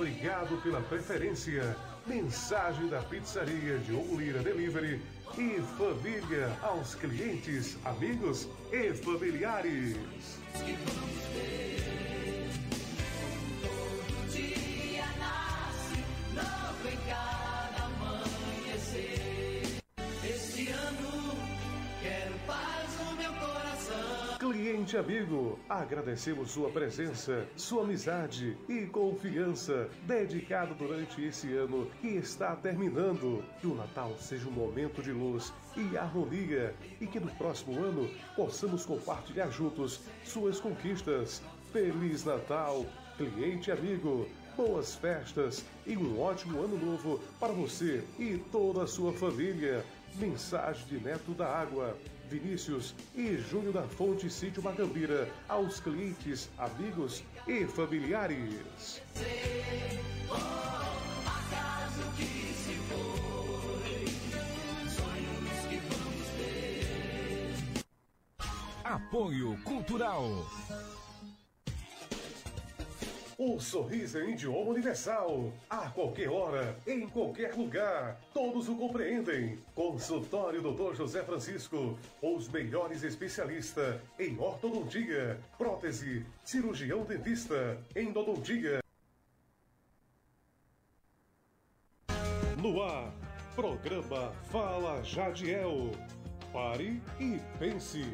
Obrigado pela preferência. Mensagem da pizzaria de Lira Delivery e família aos clientes, amigos e familiares. Cliente amigo, agradecemos sua presença, sua amizade e confiança dedicado durante esse ano que está terminando. Que o Natal seja um momento de luz e harmonia e que no próximo ano possamos compartilhar juntos suas conquistas. Feliz Natal, cliente amigo. Boas festas e um ótimo ano novo para você e toda a sua família. Mensagem de Neto da Água. Vinícius e Júnior da Fonte Sítio Macambira aos clientes, amigos e familiares. Apoio Cultural. O sorriso em idioma universal. A qualquer hora, em qualquer lugar. Todos o compreendem. Consultório Dr. José Francisco. Os melhores especialistas em ortodontia, prótese, cirurgião dentista, endodontia. No ar, programa Fala Jadiel. Pare e pense.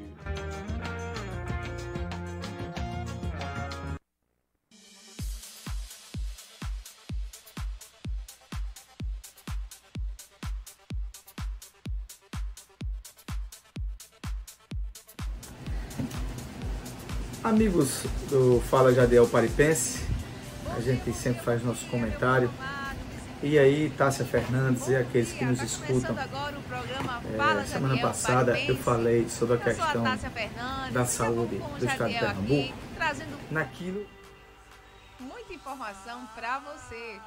Amigos do Fala Jadiel Paripense, a gente sempre faz nosso comentário. E aí, Tássia Fernandes e aqueles que nos escutam. É, semana passada eu falei sobre a questão da saúde do estado de Pernambuco. Naquilo. Muita informação para você.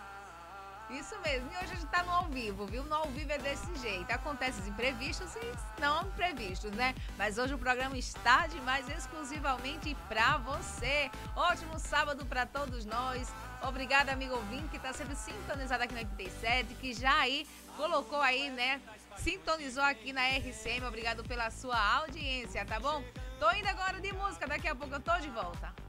Isso mesmo. E hoje a gente tá no ao vivo, viu? No ao vivo é desse jeito. Acontece os imprevistos e não imprevistos, né? Mas hoje o programa está demais exclusivamente para você. Ótimo sábado para todos nós. Obrigada, amigo ouvinte, que está sempre sintonizado aqui no 87, que já aí colocou aí, né? Sintonizou aqui na RCM. Obrigado pela sua audiência, tá bom? Tô indo agora de música, daqui a pouco eu tô de volta.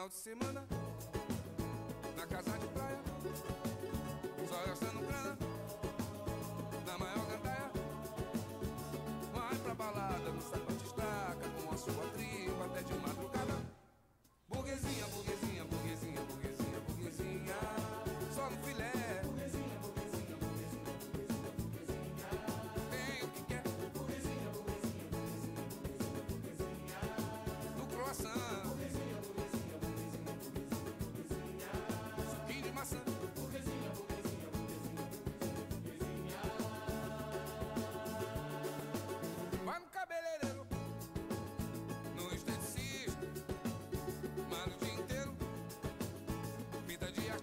Final de semana, na casa de praia, só gastando grana, na maior gandaia, vai pra balada, no sapato estaca, com a sua tribo até de madrugada, energia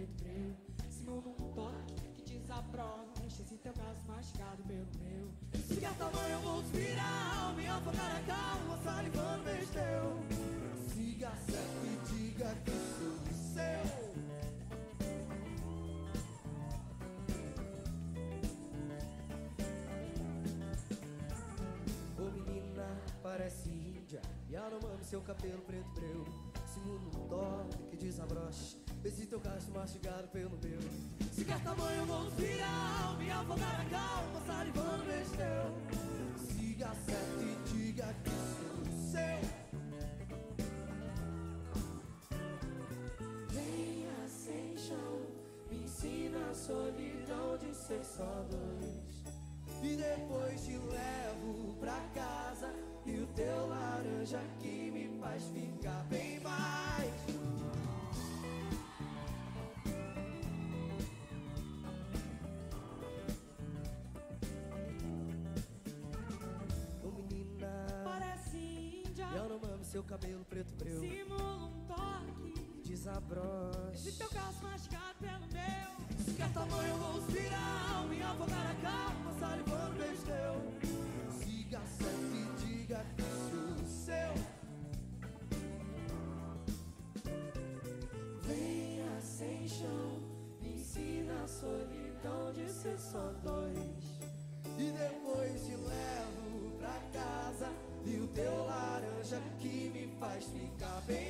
Se meu Seguro um toque que desaprova Enche esse teu caso mastigado pelo meu. Se quer tamanho eu vou virar Me afogar a calma, salivando beijo teu Siga certo e diga que sou seu. Ô menina, parece índia E aromando seu cabelo preto breu. Seguro um toque que desabrocha esse teu cacho mastigado pelo meu. Se quer tamanho, vamos virar Me afogar a calma, salivando besteu Siga certo e diga que sou seu. Venha sem chão. Me ensina a solidão de ser só dois. E depois te levo pra casa. E o teu laranja que me faz ficar seu cabelo preto breu. Simula um toque. Desabroche. Esse teu caso mastigado pelo meu. Se quer tamanho, vou virar Me afogar a calma, salivando besteu Siga certo e diga que sou seu. Venha sem chão ensina a solidão de ser só dois. E depois que me faz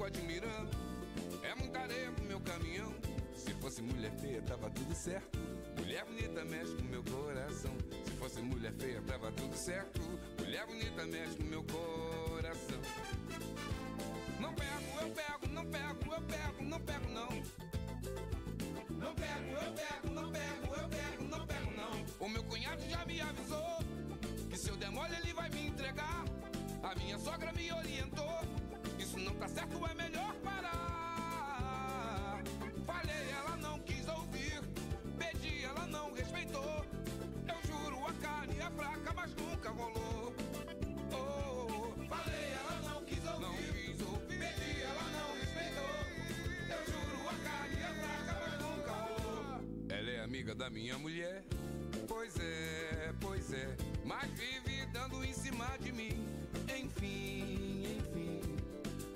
Fico admirando. É muita areia pro meu caminhão. Se fosse mulher feia, tava tudo certo. Mulher bonita mexe com meu coração. Se fosse mulher feia, tava tudo certo. Mulher bonita mexe com meu coração. Não pego, eu pego, não pego, eu pego, não pego, não. Não pego, eu pego, não pego, eu pego, não pego, não. O meu cunhado já me avisou que se eu der mole ele vai me entregar. A minha sogra me orientou. Tá certo, é melhor parar. Falei, ela não quis ouvir. Pedi, ela não respeitou. Eu juro, a carne é fraca, mas nunca rolou. Oh, falei, ela não quis ouvir. Pedi, ela não respeitou. Eu juro, a carne é fraca, mas nunca rolou. Ela é amiga da minha mulher. Pois é, pois é. Mas vive dando em cima de mim. Enfim.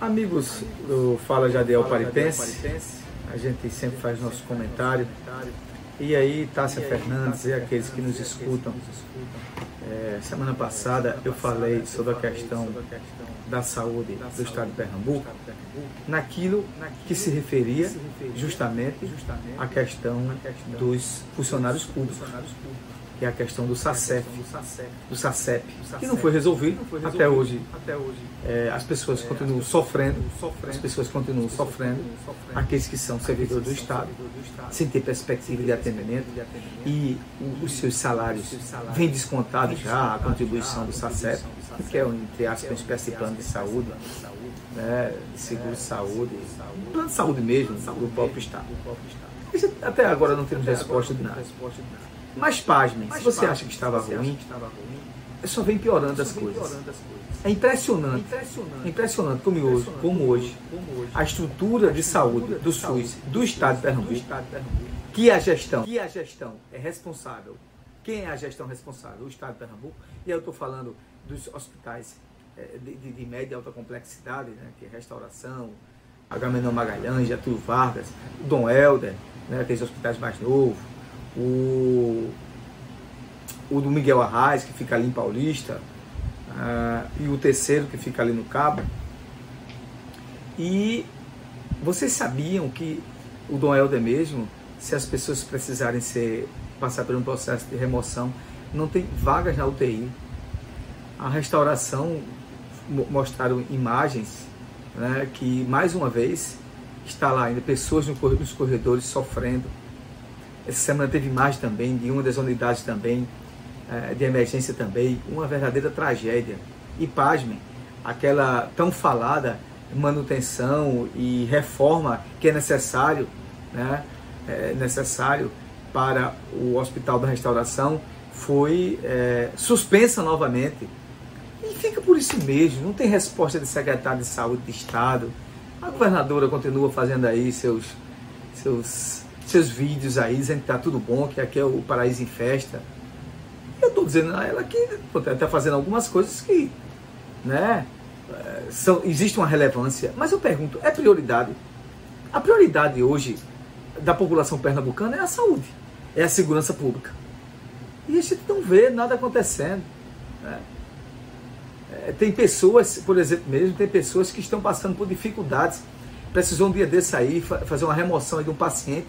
Amigos do Fala Jadiel Paripense, a gente sempre faz nosso comentário. E aí, Tássia Fernandes e aqueles que nos escutam. É, semana passada eu falei sobre a questão da saúde do estado de Pernambuco, naquilo que se referia justamente à questão dos funcionários públicos que é a questão do SACEP, do SACEP, que não foi resolvido até hoje. É, as pessoas continuam sofrendo, as pessoas continuam sofrendo, aqueles que são servidores do Estado, sem ter perspectiva de atendimento, e os seus salários. Vêm descontados já a contribuição do SACEP, que é, entre aspas, uma espécie de plano de saúde, né, de seguro de saúde, plano de saúde mesmo, do próprio Estado. Até agora não temos resposta de nada. Mas pasmem, se você acha que estava ruim, só vem piorando as coisas. É impressionante, é impressionante como hoje, como hoje, a estrutura de saúde do SUS do Estado de Pernambuco, que a gestão, que a gestão é responsável. Quem é a gestão responsável? O Estado de Pernambuco. E eu estou falando dos hospitais eh, de, de, de, média e alta complexidade, né, que é restauração, Agamenon Magalhães, Getúlio Vargas, Dom Helder, né, aqueles hospitais mais novos, o, o do Miguel Arraes, que fica ali em Paulista, uh, e o terceiro, que fica ali no Cabo. E vocês sabiam que o Dom Helder mesmo, se as pessoas precisarem ser, passar por um processo de remoção, não tem vagas na UTI. A restauração mostraram imagens né, que, mais uma vez, está lá ainda pessoas nos corredores sofrendo essa semana teve mais também de uma das unidades também é, de emergência também, uma verdadeira tragédia. E pasmem, aquela tão falada manutenção e reforma que é necessário, né, é necessário para o Hospital da Restauração foi é, suspensa novamente. E fica por isso mesmo, não tem resposta de secretário de saúde de Estado. A governadora continua fazendo aí seus, seus seus vídeos aí, dizendo que tá tudo bom, que aqui é o paraíso em festa. Eu estou dizendo a ela que está fazendo algumas coisas que, né, eh, são, existe uma relevância. Mas eu pergunto, é prioridade? A prioridade hoje da população pernambucana é a saúde, é a segurança pública. E a gente não vê nada acontecendo. Né? É, tem pessoas, por exemplo, mesmo, tem pessoas que estão passando por dificuldades. Precisou um dia desse aí fazer uma remoção de um paciente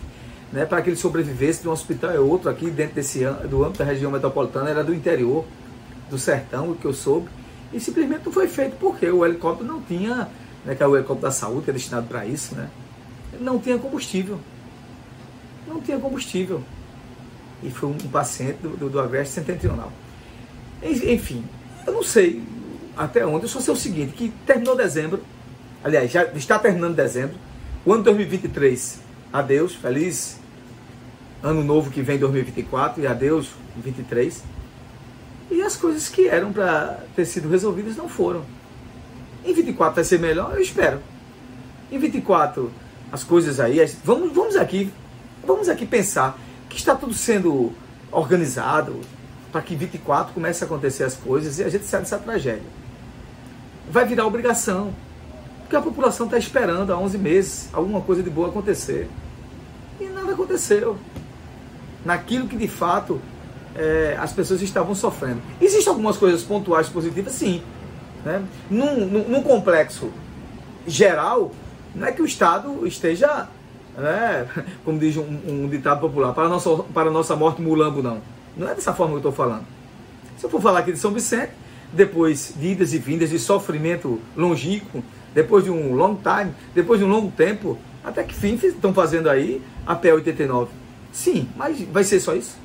né, para que ele sobrevivesse de um hospital e outro aqui dentro desse do âmbito da região metropolitana, era do interior, do sertão, o que eu soube, e simplesmente não foi feito porque o helicóptero não tinha, né, que é o helicóptero da saúde, que é destinado para isso, né, não tinha combustível. Não tinha combustível. E foi um paciente do, do, do agreste setentrional. Enfim, eu não sei até onde, eu só sei o seguinte, que terminou dezembro, aliás, já está terminando dezembro, o ano 2023, adeus, feliz ano novo que vem 2024 e adeus 23. E as coisas que eram para ter sido resolvidas não foram. Em 24 vai ser melhor, eu espero. Em 24 as coisas aí, vamos, vamos aqui, vamos aqui pensar que está tudo sendo organizado para que 24 comece a acontecer as coisas e a gente saia dessa tragédia. Vai virar obrigação, porque a população está esperando há 11 meses alguma coisa de boa acontecer. E nada aconteceu naquilo que de fato é, as pessoas estavam sofrendo. Existem algumas coisas pontuais positivas, sim. Né? Num, num, num, complexo geral, não é que o Estado esteja, né, como diz um, um, ditado popular, para a, nossa, para a nossa morte mulambo, não. Não é dessa forma que eu estou falando. Se eu for falar aqui de São Vicente, depois de idas e vindas, de sofrimento longínquo, depois de um long time, depois de um longo tempo, até que fim estão fazendo aí a PE 89. Sim, mas vai ser só isso?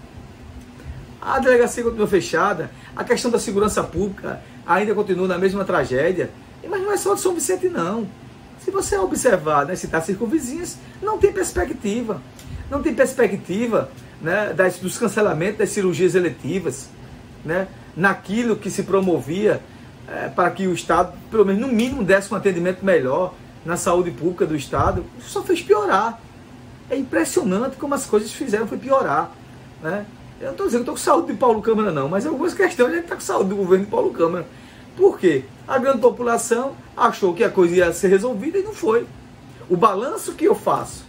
A delegacia continua fechada, a questão da segurança pública ainda continua na mesma tragédia. Mas não é só de São Vicente, não. Se você observar, né, citar circunvizinhas, não tem perspectiva. Não tem perspectiva né, das, dos cancelamentos das cirurgias eletivas, né, naquilo que se promovia é, para que o Estado, pelo menos no mínimo, desse um atendimento melhor na saúde pública do Estado. Isso só fez piorar. É impressionante como as coisas fizeram foi piorar. Né? Eu não estou dizendo que estou com saúde de Paulo Câmara, não, mas algumas questões a gente está com saúde do governo de Paulo Câmara. Por quê? A grande população achou que a coisa ia ser resolvida e não foi. O balanço que eu faço,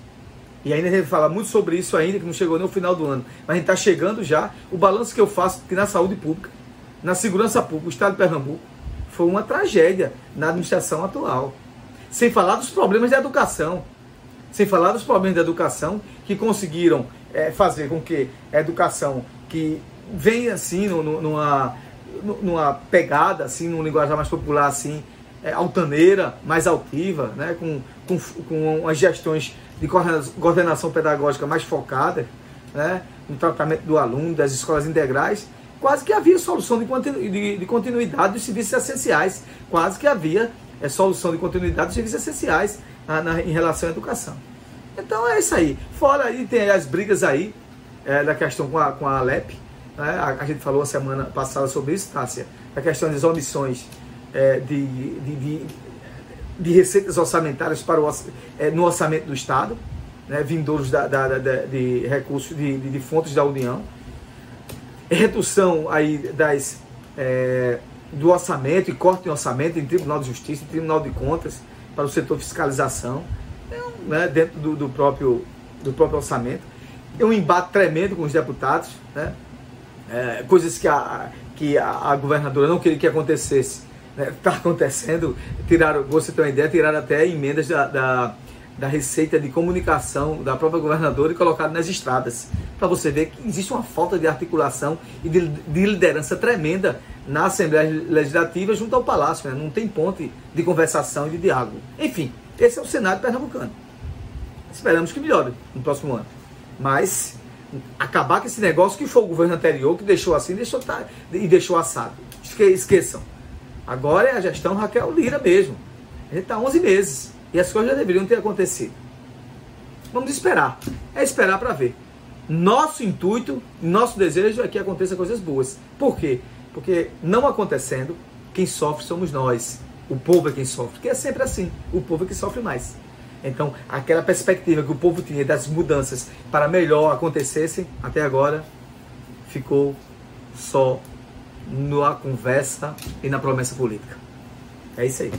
e ainda a gente fala muito sobre isso ainda, que não chegou nem no final do ano, mas a gente está chegando já, o balanço que eu faço que na saúde pública, na segurança pública, o Estado de Pernambuco, foi uma tragédia na administração atual. Sem falar dos problemas da educação. Sem falar dos problemas da educação que conseguiram é, fazer com que a educação que vem assim numa, numa pegada, assim, num linguajar mais popular, assim, é, altaneira, mais altiva, né, com, com, com as gestões de coordenação pedagógica mais focadas, né, no tratamento do aluno, das escolas integrais, quase que havia solução de, continu, de, de continuidade dos serviços essenciais, quase que havia é, solução de continuidade dos serviços essenciais na, em relação à educação. Então é isso aí. Fora aí tem as brigas aí é, da questão com a, com a Alep, né? a, a, gente falou a semana passada sobre isso, Tássia, a questão das omissões é, de, de, de, de, receitas orçamentárias para o, é, no orçamento do Estado, né? vindouros da, da, da, de recursos de, de, fontes da União, redução aí das, é, do orçamento e corte em orçamento em Tribunal de Justiça, em Tribunal de Contas, para o setor fiscalização, né? dentro do, do, próprio, do próprio orçamento. É um embate tremendo com os deputados, né? É, coisas que a, que a, a governadora não queria que acontecesse está né, acontecendo, tiraram, você tem uma ideia, tiraram até emendas da, da, da, receita de comunicação da própria governadora e colocaram nas estradas. Para você ver que existe uma falta de articulação e de, de liderança tremenda na Assembleia Legislativa junto ao Palácio. Né? Não tem ponte de conversação e de diálogo. Enfim, esse é o cenário pernambucano. Esperamos que melhore no próximo ano. Mas acabar com esse negócio que foi o governo anterior que deixou assim deixou, tá, e deixou assado. Esqueçam. Agora é a gestão Raquel Lira mesmo. Gente está 11 meses e as coisas já deveriam ter acontecido. Vamos esperar. É esperar para ver. Nosso intuito, nosso desejo é que aconteça coisas boas. Por quê? Porque não acontecendo, quem sofre somos nós. O povo é quem sofre. Que é sempre assim. O povo é que sofre mais. Então, aquela perspectiva que o povo tinha das mudanças para melhor acontecessem, até agora ficou só na conversa e na promessa política. É isso aí.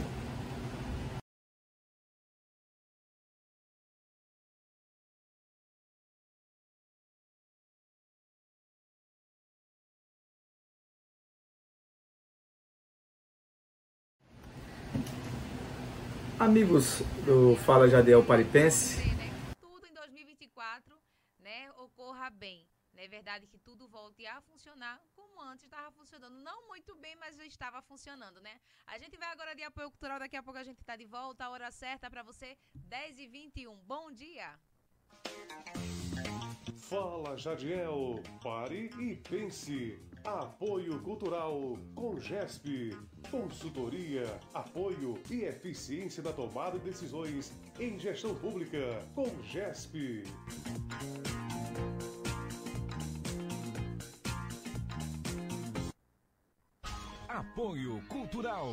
Amigos do Fala Jadiel Paripense. Tudo em 2024 né, ocorra bem. Não é verdade que tudo volte a funcionar como antes estava funcionando. Não muito bem, mas já estava funcionando, né? A gente vai agora de apoio cultural, daqui a pouco a gente está de volta. A hora certa para você, 10 e 21 Bom dia! Fala Jadiel, pare e pense. Apoio Cultural com GESP. Consultoria, apoio e eficiência da tomada de decisões em gestão pública com GESP. Apoio Cultural.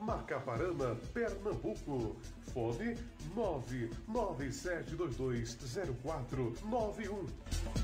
Macaparana, Pernambuco. Fone 997220491.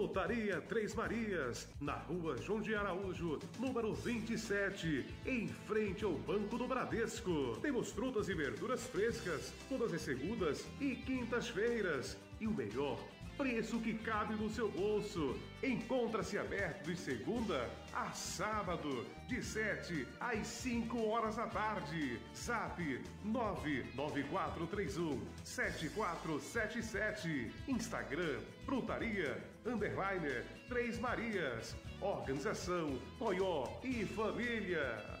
Frutaria Três Marias, na rua João de Araújo, número 27, em frente ao Banco do Bradesco. Temos frutas e verduras frescas, todas as segundas e quintas-feiras. E o melhor, preço que cabe no seu bolso. Encontra-se aberto de segunda a sábado, de 7 às 5 horas da tarde. Zap 99431 7477. Instagram Frutaria Underliner Três Marias. Organização Coió e Família.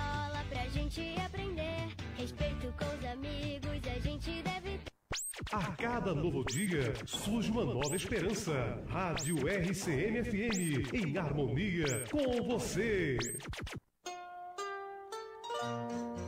escola pra gente aprender. Respeito com os amigos, a gente deve. A cada novo dia surge uma nova esperança. Rádio RCM FM em harmonia com você.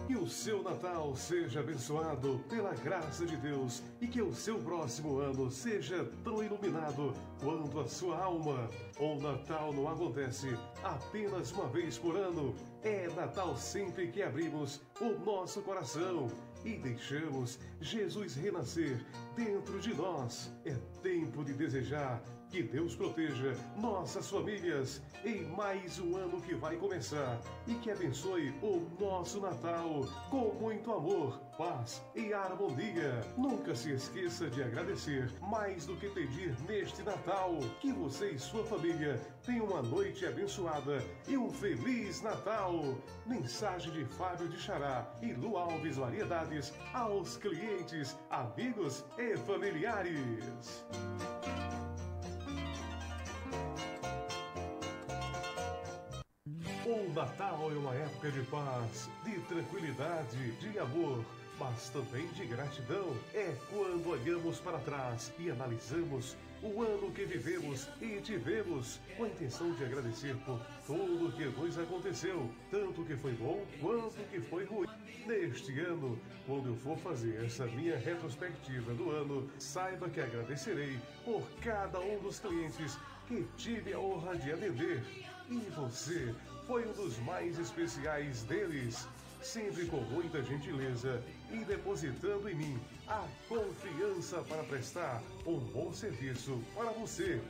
Que o seu Natal seja abençoado pela graça de Deus e que o seu próximo ano seja tão iluminado quanto a sua alma. O Natal não acontece apenas uma vez por ano. É Natal sempre que abrimos o nosso coração e deixamos Jesus renascer dentro de nós. É tempo de desejar que Deus proteja nossas famílias em mais um ano que vai começar e que abençoe o nosso Natal com muito amor, paz e harmonia. Nunca se esqueça de agradecer mais do que pedir neste Natal. Que você e sua família tenham uma noite abençoada e um feliz Natal. Mensagem de Fábio de Xará e Lu Alves Variedades aos clientes, amigos e familiares. O Natal é uma época de paz, de tranquilidade, de amor, mas também de gratidão. É quando olhamos para trás e analisamos o ano que vivemos e tivemos, com a intenção de agradecer por tudo que nos aconteceu, tanto que foi bom quanto que foi ruim. Neste ano, quando eu for fazer essa minha retrospectiva do ano, saiba que agradecerei por cada um dos clientes que tive a honra de atender. E você foi um dos mais especiais deles, sempre com muita gentileza e depositando em mim a confiança para prestar um bom serviço para você.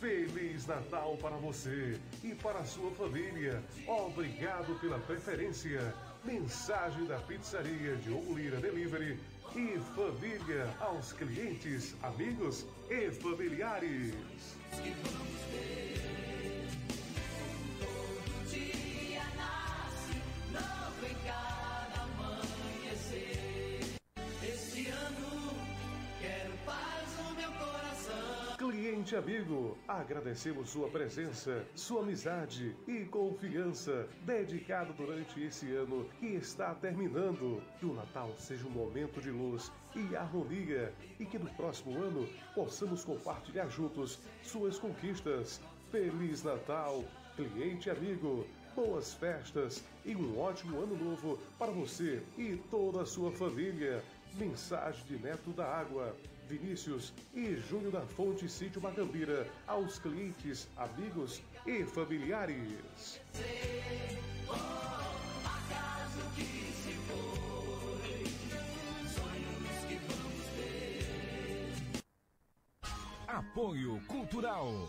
Feliz Natal para você e para sua família. Obrigado pela preferência. Mensagem da pizzaria de Lira Delivery e família aos clientes, amigos e familiares. Cliente amigo, agradecemos sua presença, sua amizade e confiança dedicado durante esse ano que está terminando. Que o Natal seja um momento de luz e harmonia e que no próximo ano possamos compartilhar juntos suas conquistas. Feliz Natal, cliente amigo. Boas festas e um ótimo ano novo para você e toda a sua família. Mensagem de Neto da Água. Vinícius e Júnior da Fonte Sítio Macambira, aos clientes, amigos e familiares. Apoio Cultural.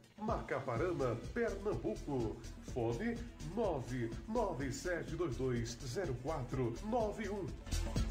Macaparana, Pernambuco. Fone 997220491.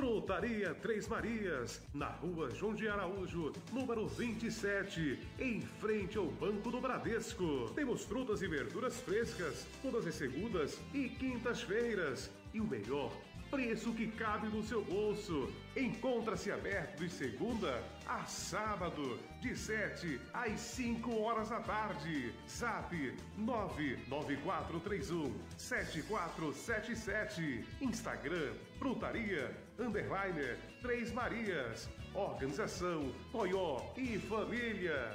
Frutaria Três Marias, na rua João de Araújo, número 27, em frente ao Banco do Bradesco. Temos frutas e verduras frescas, todas as segundas e quintas-feiras. E o melhor, preço que cabe no seu bolso. Encontra-se aberto de segunda a sábado, de 7 às 5 horas da tarde. Zap 99431 7477. Instagram Frutaria Underliner Três Marias. Organização Toyó e Família.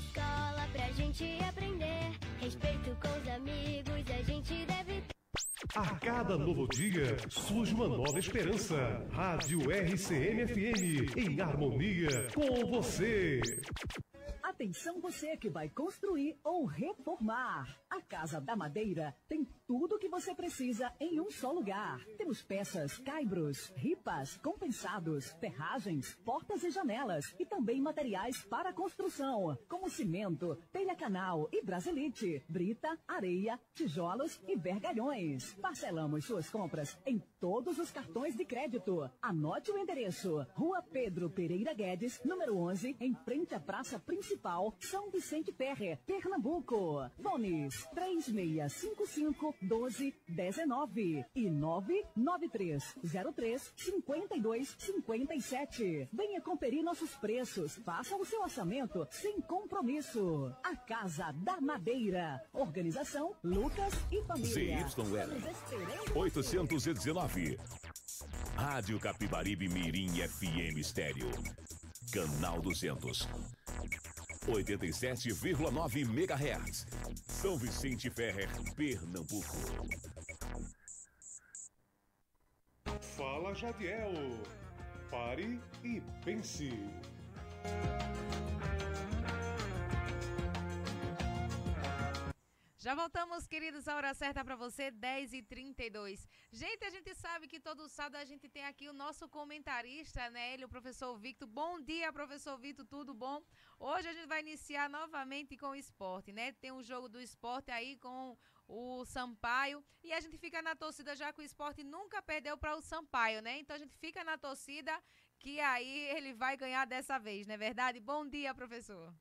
Escola pra gente aprender. Respeito com os amigos, a gente deve. A cada novo dia surge uma nova esperança. Rádio RCM-FM, em harmonia com você. Atenção você que vai construir ou reformar. A Casa da Madeira tem tudo o que você precisa em um só lugar. Temos peças, caibros, ripas, compensados, ferragens, portas e janelas e também materiais para construção, como cimento, telha canal e brasilite, brita, areia, tijolos e vergalhões. Parcelamos suas compras em todos os cartões de crédito. Anote o endereço: Rua Pedro Pereira Guedes, número 11, em frente à Praça Principal, São Vicente Ferre, Pernambuco. Bones 3655 1219 e 99303 5257. Venha conferir nossos preços. Faça o seu orçamento sem compromisso. A Casa da Madeira. Organização Lucas e Família. ZYL Estamos esperando 819. Rádio Capibaribe Mirim FM Estéreo. Canal 200. 87,9 MHz. São Vicente Ferrer, Pernambuco. Fala Jadiel. Pare e pense. Já voltamos, queridos, a hora certa para você, 10h32. Gente, a gente sabe que todo sábado a gente tem aqui o nosso comentarista, né? Ele, o professor Victor. Bom dia, professor Victor, tudo bom? Hoje a gente vai iniciar novamente com o esporte, né? Tem um jogo do esporte aí com o Sampaio e a gente fica na torcida já que o esporte nunca perdeu para o Sampaio, né? Então a gente fica na torcida que aí ele vai ganhar dessa vez, não é verdade? Bom dia, professor.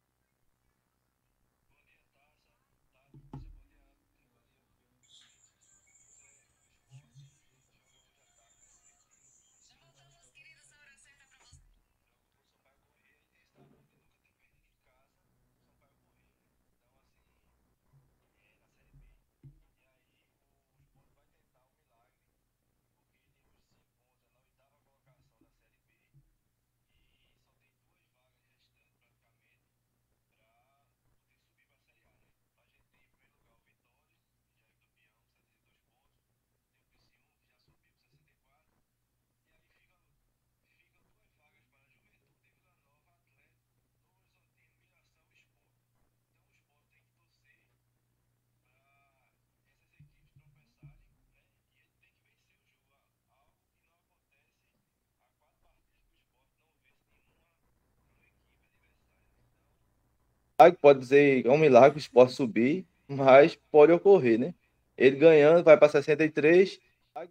Pode dizer, é um milagre o esporte subir, mas pode ocorrer, né? Ele ganhando, vai para 63,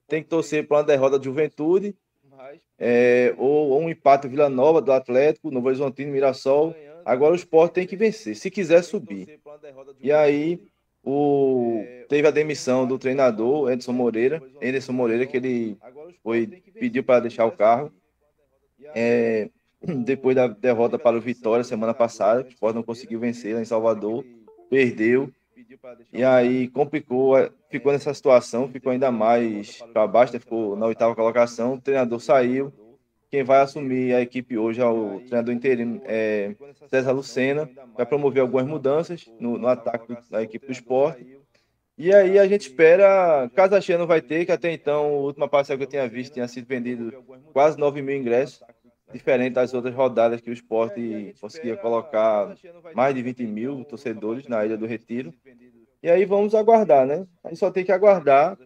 tem que torcer para uma derrota de juventude, é, ou, ou, um empate Vila Nova do Atlético, Novo Horizontino, Mirassol. Agora o esporte tem que vencer, se quiser subir. E aí o, teve a demissão do treinador Edson Moreira, Anderson Moreira, que ele foi, pediu para deixar o carro. É, depois da derrota para o Vitória semana passada, o esporte não conseguiu vencer lá em Salvador, perdeu. E aí complicou, é, ficou nessa situação, ficou ainda mais para baixo, né? ficou na oitava colocação, o treinador saiu. Quem vai assumir a equipe hoje é o treinador interino é César Lucena, vai promover algumas mudanças no, no ataque da equipe do esporte. E aí a gente espera, casa cheia não vai ter, que até então, a última parcela que eu tinha visto tinha sido vendido quase 9 mil ingressos, diferente das outras rodadas que o esporte conseguia colocar mais de 20 mil torcedores na Ilha do Retiro. E aí vamos aguardar, né? A gente só tem que aguardar.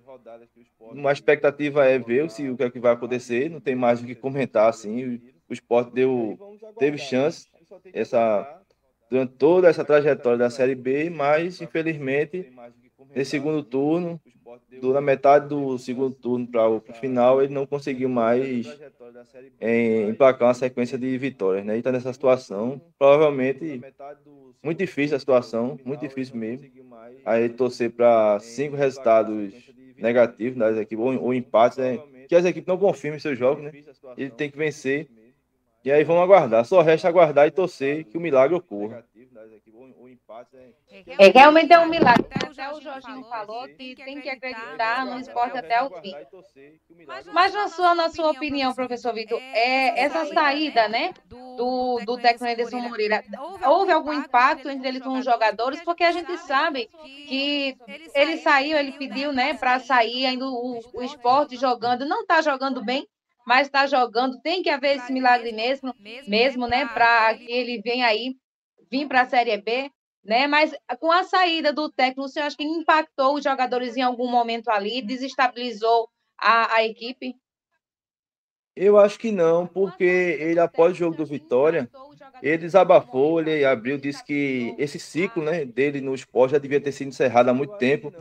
Uma expectativa é ver se o que é que vai acontecer. Não tem mais o que comentar assim. O esporte deu, teve chance essa, durante toda essa trajetória da Série B, mas infelizmente nesse segundo turno, na metade do segundo turno para o final, ele não conseguiu mais em, emplacar uma sequência de vitórias, né? E está nessa situação, provavelmente muito difícil a situação, muito difícil mesmo. Aí torcer para cinco resultados negativos das equipes, ou, ou empates, né? que as equipes não confirmem seus jogos, né? Ele tem que vencer. E aí vamos aguardar. Só resta aguardar e torcer que o milagre ocorra. É, realmente é um milagre. Até o Jorginho falou que tem que acreditar no esporte até o fim. Mas na sua, na sua opinião, professor Vitor, é essa saída, né, do, do técnico Ederson Moreira, houve algum impacto entre ele com os jogadores? Porque a gente sabe que ele saiu, ele pediu, né, para sair, ainda o, o esporte jogando, não está jogando bem, mas está jogando, tem que haver esse milagre mesmo, mesmo, né, para que ele venha aí vir para a Série B, né? Mas com a saída do técnico, você acha que impactou os jogadores em algum momento ali, desestabilizou a, a equipe? Eu acho que não, porque ele, após o jogo do Vitória, ele desabafou, ele abriu, disse que esse ciclo né, dele no esporte já devia ter sido encerrado há muito tempo.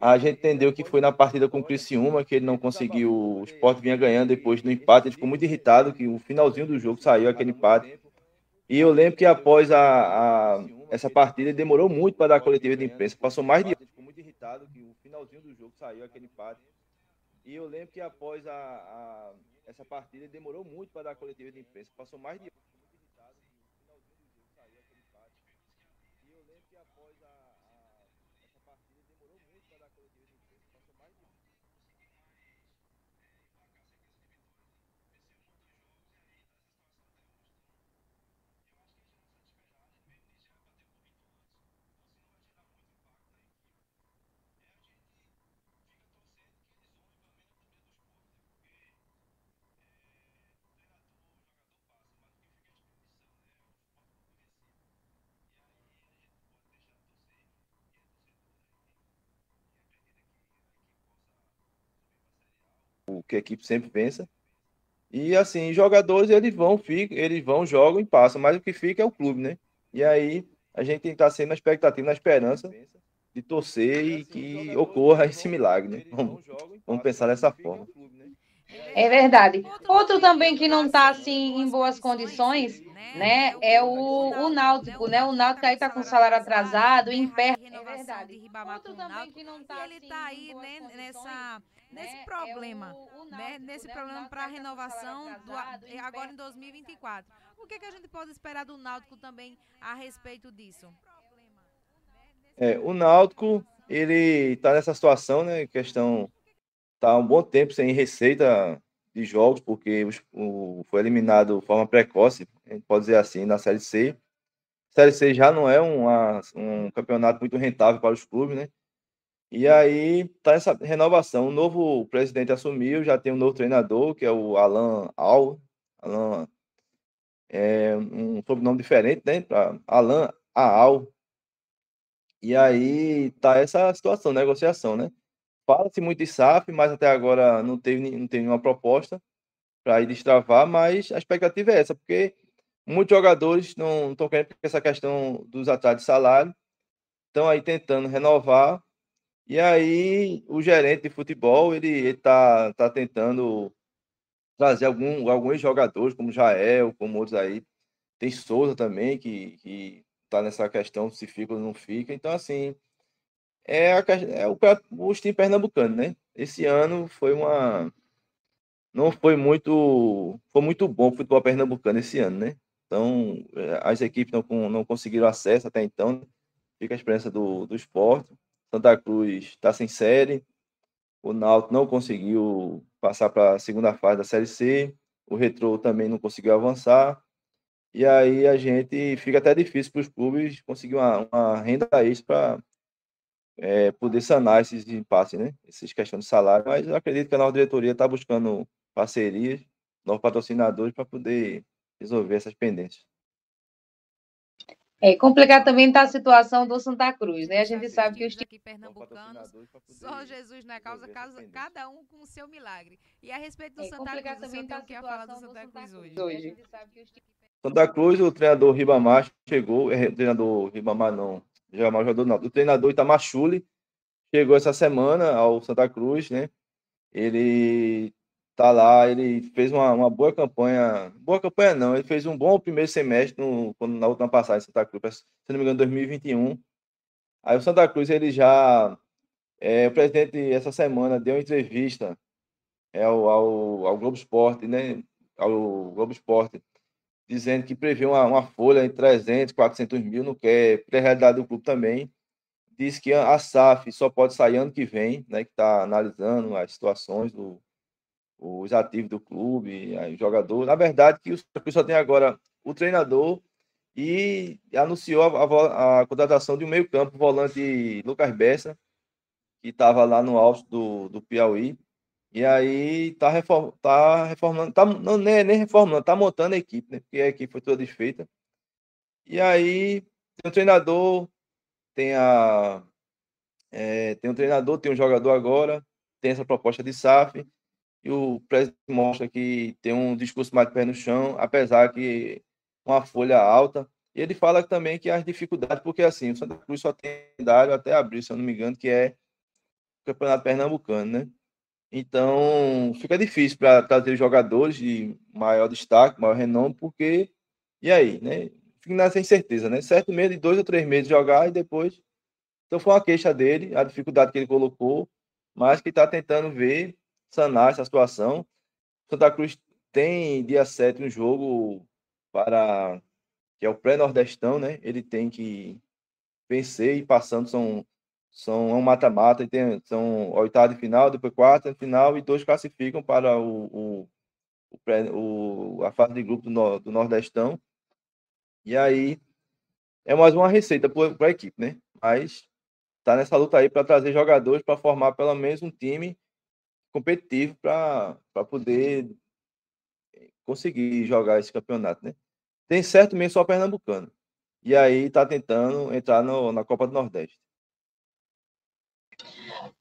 A gente entendeu que foi na partida com o Criciúma que ele não conseguiu, o esporte vinha ganhando depois do empate, ele ficou muito irritado que o finalzinho do jogo saiu aquele empate. E eu lembro que após a, a essa partida demorou muito para dar a coletiva de imprensa. Passou mais de. Ficou muito irritado que o finalzinho do jogo saiu aquele empate. E eu lembro que após a, a essa partida demorou muito para dar a coletiva de imprensa. Passou mais de. Que a equipe sempre pensa. E assim, jogadores eles vão, ficam, eles vão, jogam e passam, mas o que fica é o clube, né? E aí a gente tem que estar sempre na expectativa, na esperança de torcer e que ocorra esse milagre, né? Vamos, vamos pensar dessa forma. É verdade. Outro também que não está assim em boas condições, né, é o, o Náutico, né? O Náutico aí está com salário atrasado, em pé. É verdade. Outro também que não está ele está aí, né, nessa nesse né, problema, é o, o né, Náutico, né, nesse né, problema para a renovação do, agora em 2024. O que, que a gente pode esperar do Náutico também a respeito disso? É, o Náutico, ele está nessa situação, né, questão, está um bom tempo sem receita de jogos, porque o, foi eliminado de forma precoce, a gente pode dizer assim, na Série C. Série C já não é uma, um campeonato muito rentável para os clubes, né? E aí tá essa renovação. O novo presidente assumiu, já tem um novo treinador, que é o Alan Al. Alan é um sobrenome diferente, né? Pra Alan Aal. E aí tá essa situação, negociação, né? Fala-se muito de SAF, mas até agora não teve, não teve nenhuma proposta para ir destravar, mas a expectativa é essa, porque muitos jogadores não estão querendo essa questão dos atrasos de salário, estão aí tentando renovar. E aí o gerente de futebol ele está tá tentando trazer algum, alguns jogadores, como Jael, como outros aí. Tem Souza também, que, que tá nessa questão se fica ou não fica. Então, assim, é, a, é o, o time pernambucano, né? Esse ano foi uma. Não foi muito. Foi muito bom o futebol pernambucano esse ano, né? Então, é, as equipes não, não conseguiram acesso até então. Fica a experiência do, do esporte. Santa Cruz está sem série. O Náutico não conseguiu passar para a segunda fase da Série C. O Retrô também não conseguiu avançar. E aí a gente fica até difícil para os clubes conseguir uma, uma renda extra é, poder sanar esses impasses, né? Essas questões de salário. Mas eu acredito que a nova diretoria está buscando parcerias, novos patrocinadores para poder resolver essas pendências. É complicado também está a situação do Santa Cruz, né? A gente sabe que os aqui pernambucanos, só Jesus na causa, cada um com o seu milagre. E a respeito do é Santa Cruz, também tá o que falar do Santa Cruz hoje? hoje. Santa Cruz, o treinador Ribamar chegou, é, o treinador Ribamar não, Ribamar jogador não, o treinador Itamar Chuli chegou essa semana ao Santa Cruz, né? Ele tá lá, ele fez uma, uma boa campanha, boa campanha não, ele fez um bom primeiro semestre no, na última passagem em Santa Cruz, se não me engano, 2021. Aí o Santa Cruz, ele já, é, o presidente essa semana deu uma entrevista é, ao, ao, ao Globo Esporte, né, ao Globo Esporte, dizendo que prevê uma, uma folha em 300, 400 mil, não quer, pré-realidade do clube também, diz que a SAF só pode sair ano que vem, né, que está analisando as situações do os ativos do clube, o jogador. Na verdade, que o só tem agora o treinador e anunciou a, a, a contratação de um meio-campo, volante Lucas Bessa, que estava lá no alto do, do Piauí. E aí tá, reform, tá reformando, tá, não, nem, nem reformando, tá montando a equipe, né? Porque a equipe foi toda desfeita. E aí tem um treinador, tem a. É, tem um treinador, tem um jogador agora, tem essa proposta de SAF e o presidente mostra que tem um discurso mais de pé no chão, apesar que uma folha alta. E ele fala também que as dificuldades, porque assim, o Santa Cruz só tem dário até abril, se eu não me engano, que é o Campeonato Pernambucano, né? Então, fica difícil para trazer jogadores de maior destaque, maior renome, porque. E aí, né? Fica sem certeza, né? Certo medo de dois ou três meses jogar e depois. Então, foi uma queixa dele, a dificuldade que ele colocou, mas que está tentando ver sanar essa situação. Santa Cruz tem dia 7 um jogo para que é o pré-nordestão, né? Ele tem que vencer e passando são são é um mata-mata e tem são oitavo de final, depois quarta de final e dois classificam para o, o, o, a fase de grupo do, do nordestão. E aí é mais uma receita para a equipe, né? Mas tá nessa luta aí para trazer jogadores para formar pelo menos um time competitivo para poder conseguir jogar esse campeonato, né? Tem certo mesmo só pernambucano. E aí está tentando entrar no, na Copa do Nordeste.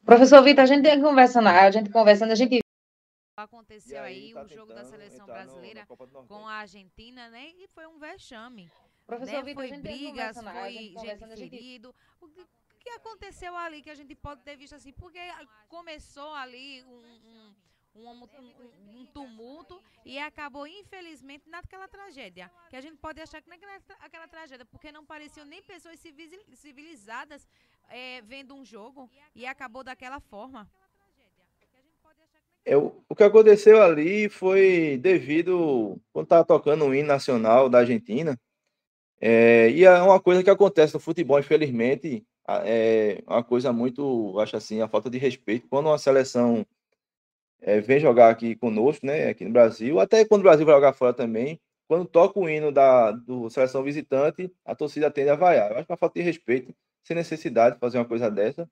Professor Vitor, a gente tem conversando, a gente conversando, a gente aconteceu aí, aí tá o jogo da seleção brasileira no, com a Argentina, né? E foi um vexame. Professor né? Vitor, foi brigas, foi gente ferido. Gente que aconteceu ali que a gente pode ter visto assim? Porque começou ali um, um, um, um, tumulto e acabou, infelizmente, naquela tragédia. Que a gente pode achar que naquela aquela tragédia, porque não pareciam nem pessoas civilizadas é, vendo um jogo e acabou daquela forma. É, o que aconteceu ali foi devido quando estava tocando o hino nacional da Argentina. É, e é uma coisa que acontece no futebol, infelizmente, é uma coisa muito, acho assim, a falta de respeito. Quando uma seleção é, vem jogar aqui conosco, né, aqui no Brasil, até quando o Brasil vai jogar fora também, quando toca o hino da do seleção visitante, a torcida tende a vaiar. Eu acho é uma falta de respeito, sem necessidade de fazer uma coisa dessa.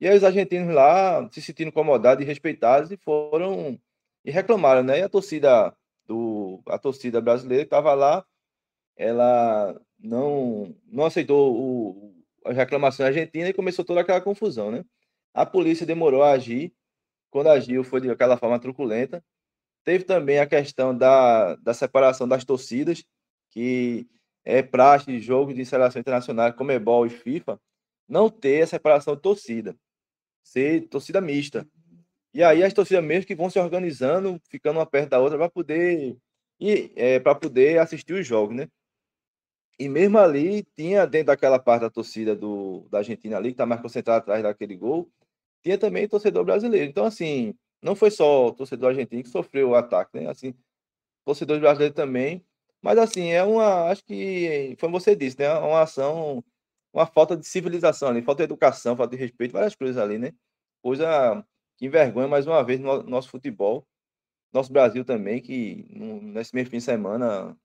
E aí os argentinos lá se sentindo incomodados e respeitados e foram e reclamaram, né? E a torcida do a torcida brasileira que estava lá, ela não não aceitou o, as reclamações argentinas e começou toda aquela confusão, né? A polícia demorou a agir, quando agiu foi de aquela forma truculenta. Teve também a questão da, da separação das torcidas, que é praxe de jogos de seleção internacional, como Ebol e FIFA, não ter a separação de torcida, ser torcida mista. E aí as torcidas mesmo que vão se organizando, ficando uma perto da outra para poder e é, para poder assistir os jogos, né? E mesmo ali tinha dentro daquela parte da torcida do da Argentina ali que está mais concentrada atrás daquele gol, tinha também torcedor brasileiro. Então assim, não foi só o torcedor argentino que sofreu o ataque, né? Assim, torcedores brasileiros também. Mas assim, é uma, acho que foi você disse, né? Uma ação, uma falta de civilização ali, falta de educação, falta de respeito, várias coisas ali, né? Coisa que envergonha mais uma vez no nosso futebol, nosso Brasil também, que nesse mesmo fim de semana,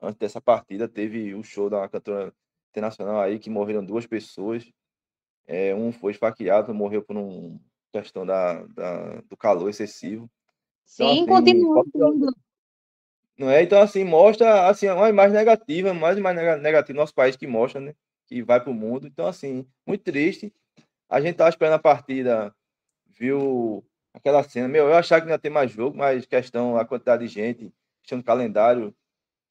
antes dessa partida, teve o show da cantora internacional aí, que morreram duas pessoas. É, um foi esfaqueado, morreu por uma questão da, da, do calor excessivo. Então, Sim, assim, continua. Não é? Então, assim, mostra assim, uma imagem negativa, mais uma imagem negativa do nosso país que mostra, né? Que vai para o mundo. Então, assim, muito triste. A gente estava esperando a partida viu aquela cena. Meu, eu achava que ia ter mais jogo, mas questão a quantidade de gente, questão do calendário,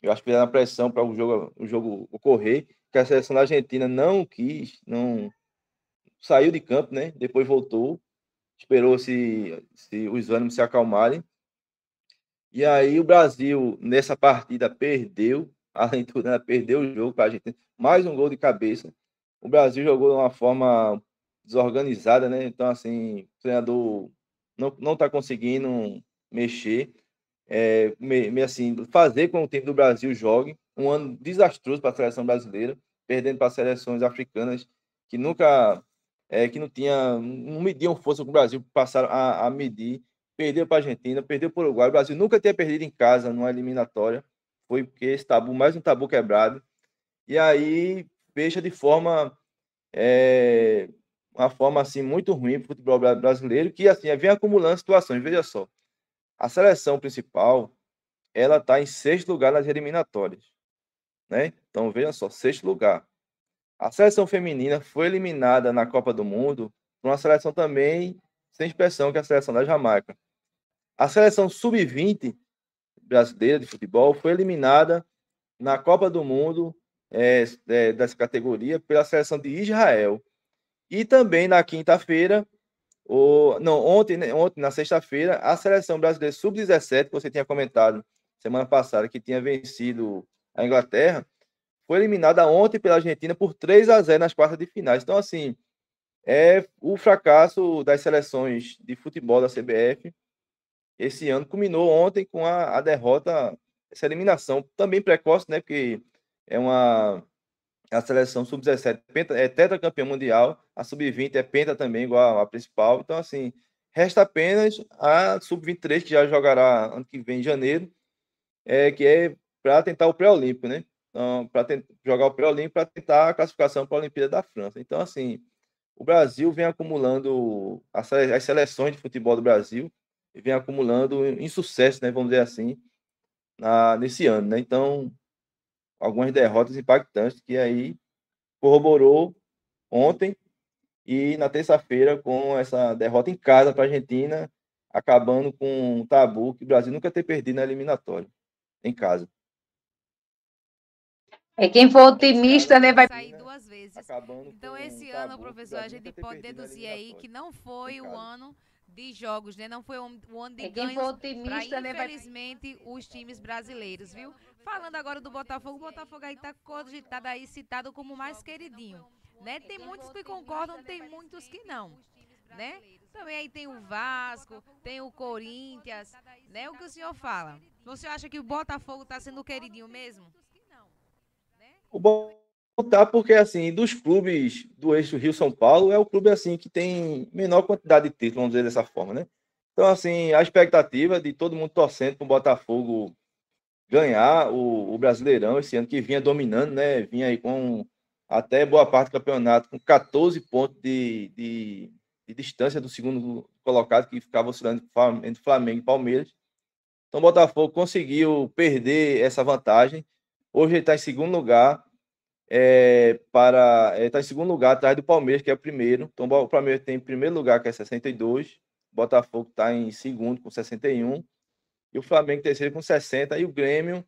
eu acho que fizeram pressão para o jogo, o jogo ocorrer, que a seleção da Argentina não quis, não saiu de campo, né? Depois voltou, esperou se, se os ânimos se acalmarem. E aí o Brasil, nessa partida, perdeu, além tudo, né? perdeu o jogo para a Argentina. Mais um gol de cabeça. O Brasil jogou de uma forma desorganizada, né? Então, assim, o treinador não, não tá conseguindo mexer, é, me, me, assim, fazer com o time do Brasil jogue. Um ano desastroso para a seleção brasileira, perdendo para seleções africanas que nunca, é, que não tinha, não mediam força com o Brasil, passaram a, a medir. Perdeu para a Argentina, perdeu para o Uruguai. O Brasil nunca tinha perdido em casa numa eliminatória. Foi porque esse tabu, mais um tabu quebrado. E aí fecha de forma é, uma forma assim muito ruim para o futebol brasileiro, que assim vem acumulando situações. Veja só, a seleção principal ela está em sexto lugar nas eliminatórias, né? Então veja só, sexto lugar. A seleção feminina foi eliminada na Copa do Mundo por uma seleção também sem expressão que é a seleção da Jamaica. A seleção sub-20 brasileira de futebol foi eliminada na Copa do Mundo é, é, dessa categoria pela seleção de Israel. E também na quinta-feira, ou não, ontem, né, ontem na sexta-feira, a seleção brasileira sub-17, que você tinha comentado semana passada, que tinha vencido a Inglaterra, foi eliminada ontem pela Argentina por 3 a 0 nas quartas de finais. Então, assim, é o fracasso das seleções de futebol da CBF esse ano culminou ontem com a, a derrota, essa eliminação também precoce, né? Porque é uma a seleção sub-17 é tetracampeã mundial, a sub-20 é penta também, igual a principal. Então, assim, resta apenas a sub-23, que já jogará ano que vem, em janeiro, é, que é para tentar o pré-olímpico, né? Então, para jogar o pré-olímpico para tentar a classificação para a Olimpíada da França. Então, assim, o Brasil vem acumulando as seleções de futebol do Brasil vem acumulando insucesso, né? Vamos dizer assim, na, nesse ano, né? Então, algumas derrotas impactantes que aí corroborou ontem e na terça-feira com essa derrota em casa para a Argentina, acabando com um tabu que o Brasil nunca ter perdido na eliminatória em casa. É quem for otimista, né, vai sair duas vezes. Então esse ano, professor, a gente pode deduzir aí que não foi o ano de jogos, né? Não foi o ano de é ganhos para, né, infelizmente, vai... os times brasileiros, viu? Falando agora do Botafogo, o Botafogo aí tá cogitado aí, citado como mais queridinho, né? Tem muitos que concordam, tem muitos que não, né? Também aí tem o Vasco, tem o Corinthians, né? O que o senhor fala? Você acha que o Botafogo tá sendo queridinho mesmo? O Botafogo porque assim, dos clubes do eixo Rio-São Paulo, é o clube assim que tem menor quantidade de títulos, vamos dizer dessa forma, né? Então, assim, a expectativa de todo mundo torcendo para o Botafogo ganhar o, o, Brasileirão esse ano, que vinha dominando, né? Vinha aí com até boa parte do campeonato, com 14 pontos de, de, de distância do segundo colocado, que ficava oscilando entre Flamengo e Palmeiras. Então, o Botafogo conseguiu perder essa vantagem. Hoje ele está em segundo lugar, é, para está em segundo lugar atrás do Palmeiras, que é o primeiro. Então, o Palmeiras tem em primeiro lugar, que é 62. O Botafogo está em segundo, com 61 e o Flamengo terceiro com 60 e o Grêmio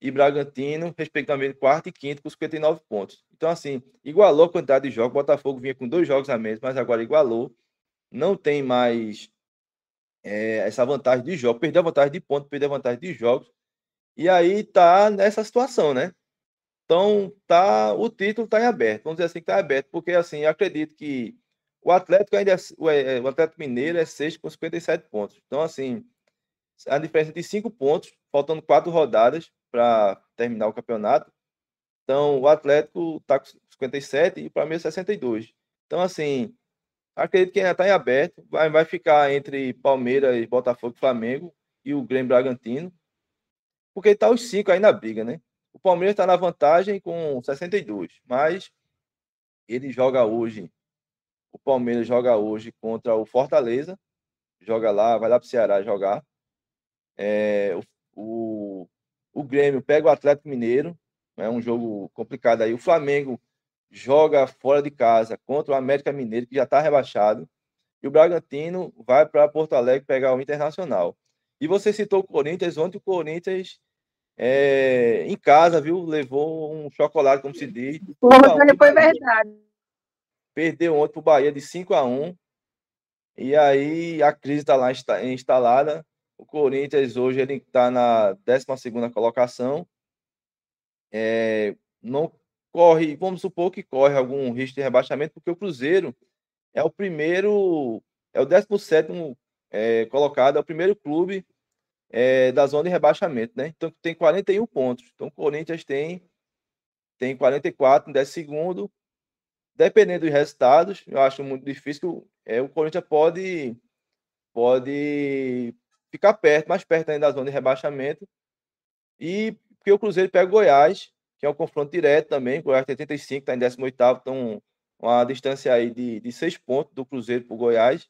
e Bragantino, respectivamente, quarto e quinto, com 59 pontos. Então, assim, igualou a quantidade de jogos. Botafogo vinha com dois jogos a menos, mas agora igualou. Não tem mais é, essa vantagem de jogos. Perdeu a vantagem de pontos, perdeu a vantagem de jogos. E aí tá nessa situação, né? Então, tá, o título está em aberto. Vamos dizer assim que está aberto, porque assim, acredito que o Atlético ainda é, o, é, o Atlético Mineiro é sexto com 57 pontos. Então, assim, a diferença de cinco pontos, faltando quatro rodadas para terminar o campeonato. Então, o Atlético está com 57 e para mim 62. Então, assim, acredito que ainda está em aberto. Vai, vai ficar entre Palmeiras, Botafogo Flamengo e o Grêmio Bragantino. Porque está os cinco aí na briga, né? O Palmeiras está na vantagem com 62, mas ele joga hoje. O Palmeiras joga hoje contra o Fortaleza. Joga lá, vai lá para o Ceará jogar. É, o, o o Grêmio pega o Atlético Mineiro, é um jogo complicado aí. O Flamengo joga fora de casa contra o América Mineiro, que já está rebaixado. E o Bragantino vai para Porto Alegre pegar o Internacional. E você citou o Corinthians, ontem o Corinthians é, em casa, viu? Levou um chocolate, como se diz. Ontem foi verdade. Perdeu ontem para o Bahia de 5 a 1 E aí a crise está lá instalada. O Corinthians hoje ele está na 12 colocação. É, não corre, vamos supor que corre algum risco de rebaixamento, porque o Cruzeiro é o primeiro, é o 17 é, colocado, é o primeiro clube é, da zona de rebaixamento, né? Então tem 41 pontos. Então o Corinthians tem, tem 44 em 10 segundo. Dependendo dos resultados, eu acho muito difícil. É, o Corinthians pode, pode ficar perto, mais perto ainda da zona de rebaixamento. E porque o Cruzeiro pega o Goiás, que é um confronto direto também. O Goiás tem 85, está em 18, então uma distância aí de, de seis pontos do Cruzeiro para o Goiás.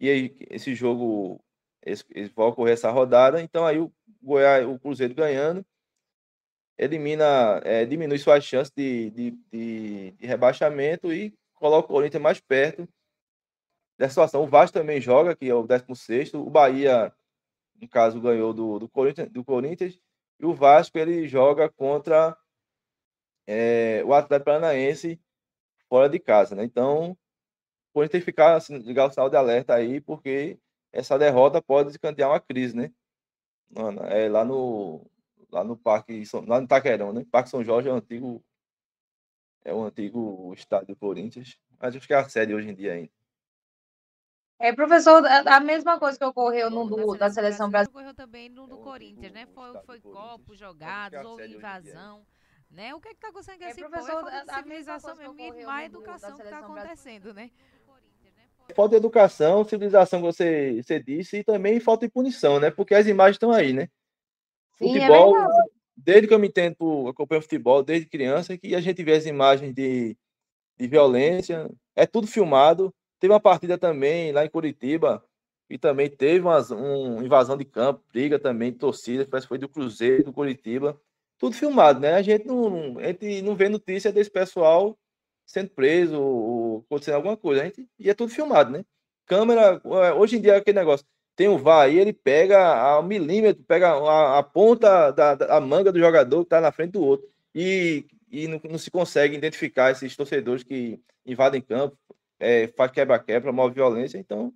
E aí, esse jogo esse, vai ocorrer essa rodada. Então aí o Goiás, o Cruzeiro ganhando, elimina, é, diminui suas chances de, de, de, de rebaixamento e coloca o Corinthians mais perto dessa situação. O Vasco também joga, que é o 16. O Bahia no caso, ganhou do, do, Corinthians, do Corinthians, e o Vasco ele joga contra é, o Atlético Paranaense fora de casa, né? Então, o Corinthians tem que ficar, assim, ligar o sinal de alerta aí, porque essa derrota pode desencadear uma crise, né? É lá no, lá no Parque, lá no Taquerão, né? Parque São Jorge é o antigo, é o antigo estádio do Corinthians, mas acho que é a sede hoje em dia ainda. É, professor, a, mesma coisa que ocorreu no do, da seleção brasileira. Ocorreu também no do Corinthians, né? Foi, foi copos jogados, houve invasão. Né? O que é está acontecendo com é, esse professor? É civilização mesmo e má educação que está acontecendo, né? Falta de educação, civilização, você, você disse, e também falta de punição, né? Porque as imagens estão aí, né? Sim, é futebol, é desde que eu me entendo, acompanho futebol, desde criança, que a gente vê as imagens de, de violência, é tudo filmado, Teve uma partida também lá em Curitiba, e também teve uma um invasão de campo, briga também, torcida, parece que foi do Cruzeiro, do Curitiba. Tudo filmado, né? A gente não, a gente não vê notícia desse pessoal sendo preso ou acontecendo alguma coisa. A gente, e é tudo filmado, né? Câmera, é, hoje em dia, aquele negócio, tem o VAR aí, ele pega a milímetro, pega a, a ponta da, da manga do jogador que está na frente do outro. E, e não, não, se consegue identificar esses torcedores que invadem campo, é, faz quebra-quebra, move violência, então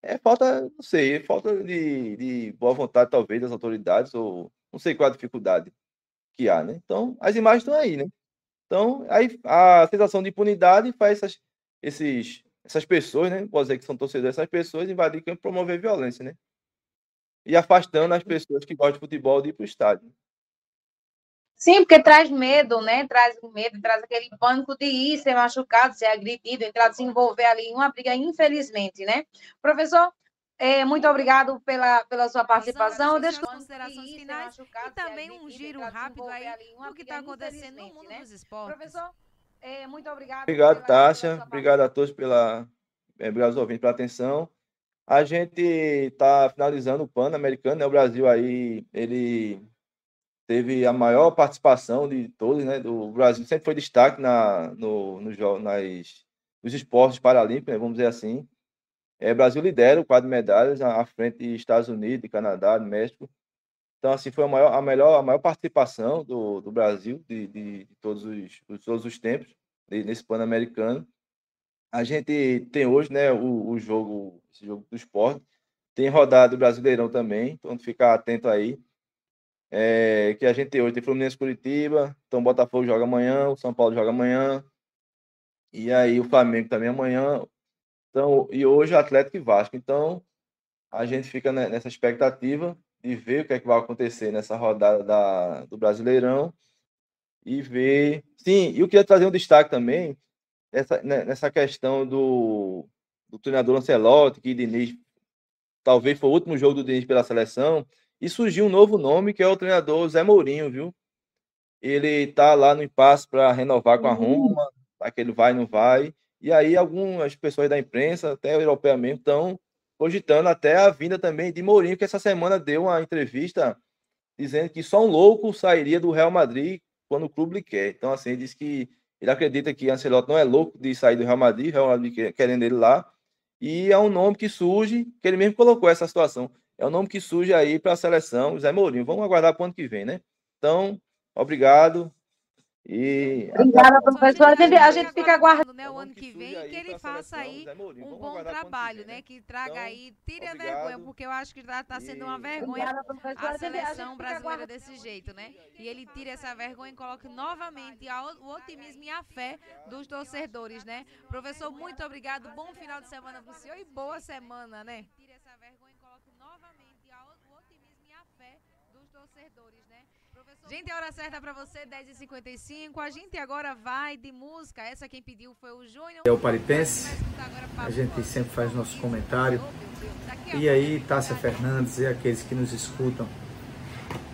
é falta, não sei, é falta de, de boa vontade, talvez, das autoridades, ou não sei qual a dificuldade que há, né? Então, as imagens estão aí, né? Então, aí a sensação de impunidade faz essas, esses, essas pessoas, né? Pode dizer que são torcedores, essas pessoas invadir campo promover violência, né? E afastando as pessoas que gostam de futebol de ir para o estádio. Sim, porque traz medo, né? Traz medo, traz aquele pânico de ir ser machucado, ser agredido, entrar, desenvolver ali uma briga, infelizmente, né? Professor, é, muito obrigado pela, pela sua participação. Deixa eu considerações finais e também um giro rápido aí do que está acontecendo no mundo né? dos esportes. Professor, é, muito obrigado. Obrigado, Tássia. Obrigado a todos pela. É, obrigado aos ouvintes pela atenção. A gente está finalizando o PAN americano, né? O Brasil aí, ele teve a maior participação de todos, né? Do Brasil sempre foi destaque na, no, no, nas, nos esportes paralímpicos, né? vamos dizer assim. É, Brasil lidera o quadro de medalhas à frente de Estados Unidos, Canadá, México. Então, assim, foi a maior, a melhor, a maior participação do, do Brasil de, de, de todos, os, de todos os tempos nesse Pan-Americano. A gente tem hoje, né, o, o jogo, esse jogo do esporte, tem rodado o Brasileirão também, então ficar atento aí. É, que a gente tem hoje tem Fluminense Curitiba, então Botafogo joga amanhã, o São Paulo joga amanhã, e aí o Flamengo também amanhã. Então, e hoje o Atlético e Vasco. Então, a gente fica nessa expectativa de ver o que é que vai acontecer nessa rodada da, do Brasileirão e ver. Sim, e eu queria trazer um destaque também essa, né, nessa questão do, do treinador Ancelotti, que Diniz talvez foi o último jogo do Diniz pela seleção, e surgiu um novo nome que é o treinador Zé Mourinho, viu? Ele tá lá no impasse para renovar com a uhum. Roma, aquele vai não vai. E aí algumas pessoas da imprensa, até europeia mesmo, estão cogitando até a vinda também de Mourinho, que essa semana deu uma entrevista dizendo que só um louco sairia do Real Madrid quando o clube quer. Então, assim, ele disse que ele acredita que Ancelotti não é louco de sair do Real Madrid, Real Madrid querendo ele lá. E é um nome que surge, que ele mesmo colocou essa situação. É um nome que surge aí para a seleção, Zé Mourinho. Vamos aguardar para o ano que vem, né? Então, obrigado. E Obrigada, professor. A gente, a gente fica aguardando né, o ano que vem e que ele faça aí um bom trabalho, né? Que traga então, aí, tire a vergonha, porque eu acho que está tá sendo uma vergonha a seleção brasileira desse jeito, né? E ele tire essa vergonha e coloque novamente o otimismo e a fé dos torcedores, né? Professor, muito obrigado. Bom final de semana para o senhor e boa semana, né? Tire essa vergonha e coloque novamente o otimismo e a fé dos torcedores, né? Gente, a hora certa para você, 10h55. A gente agora vai de música. Essa quem pediu foi o Júnior. É o Paripense. A gente sempre faz nosso comentário. E aí, Tássia Fernandes e aqueles que nos escutam.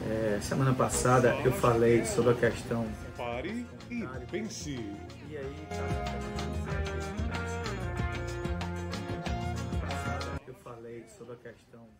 É, semana passada eu falei sobre a questão. Pare e pense. E aí, Eu falei sobre a questão.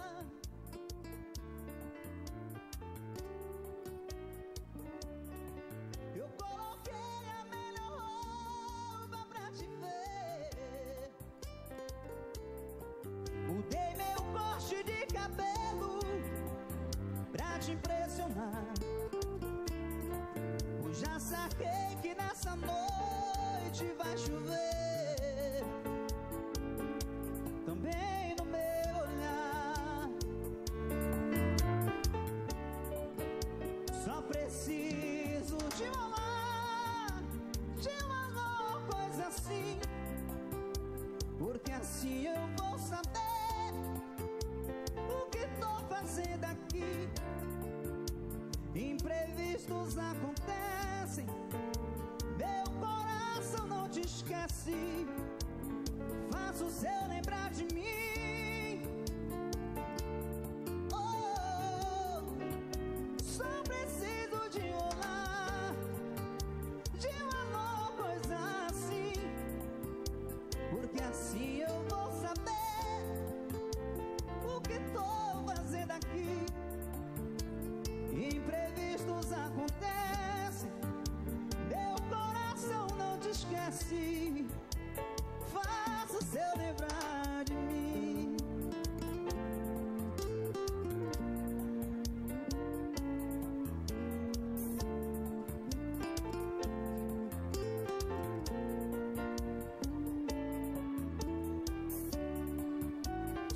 Saquei que nessa noite vai chover. Faço o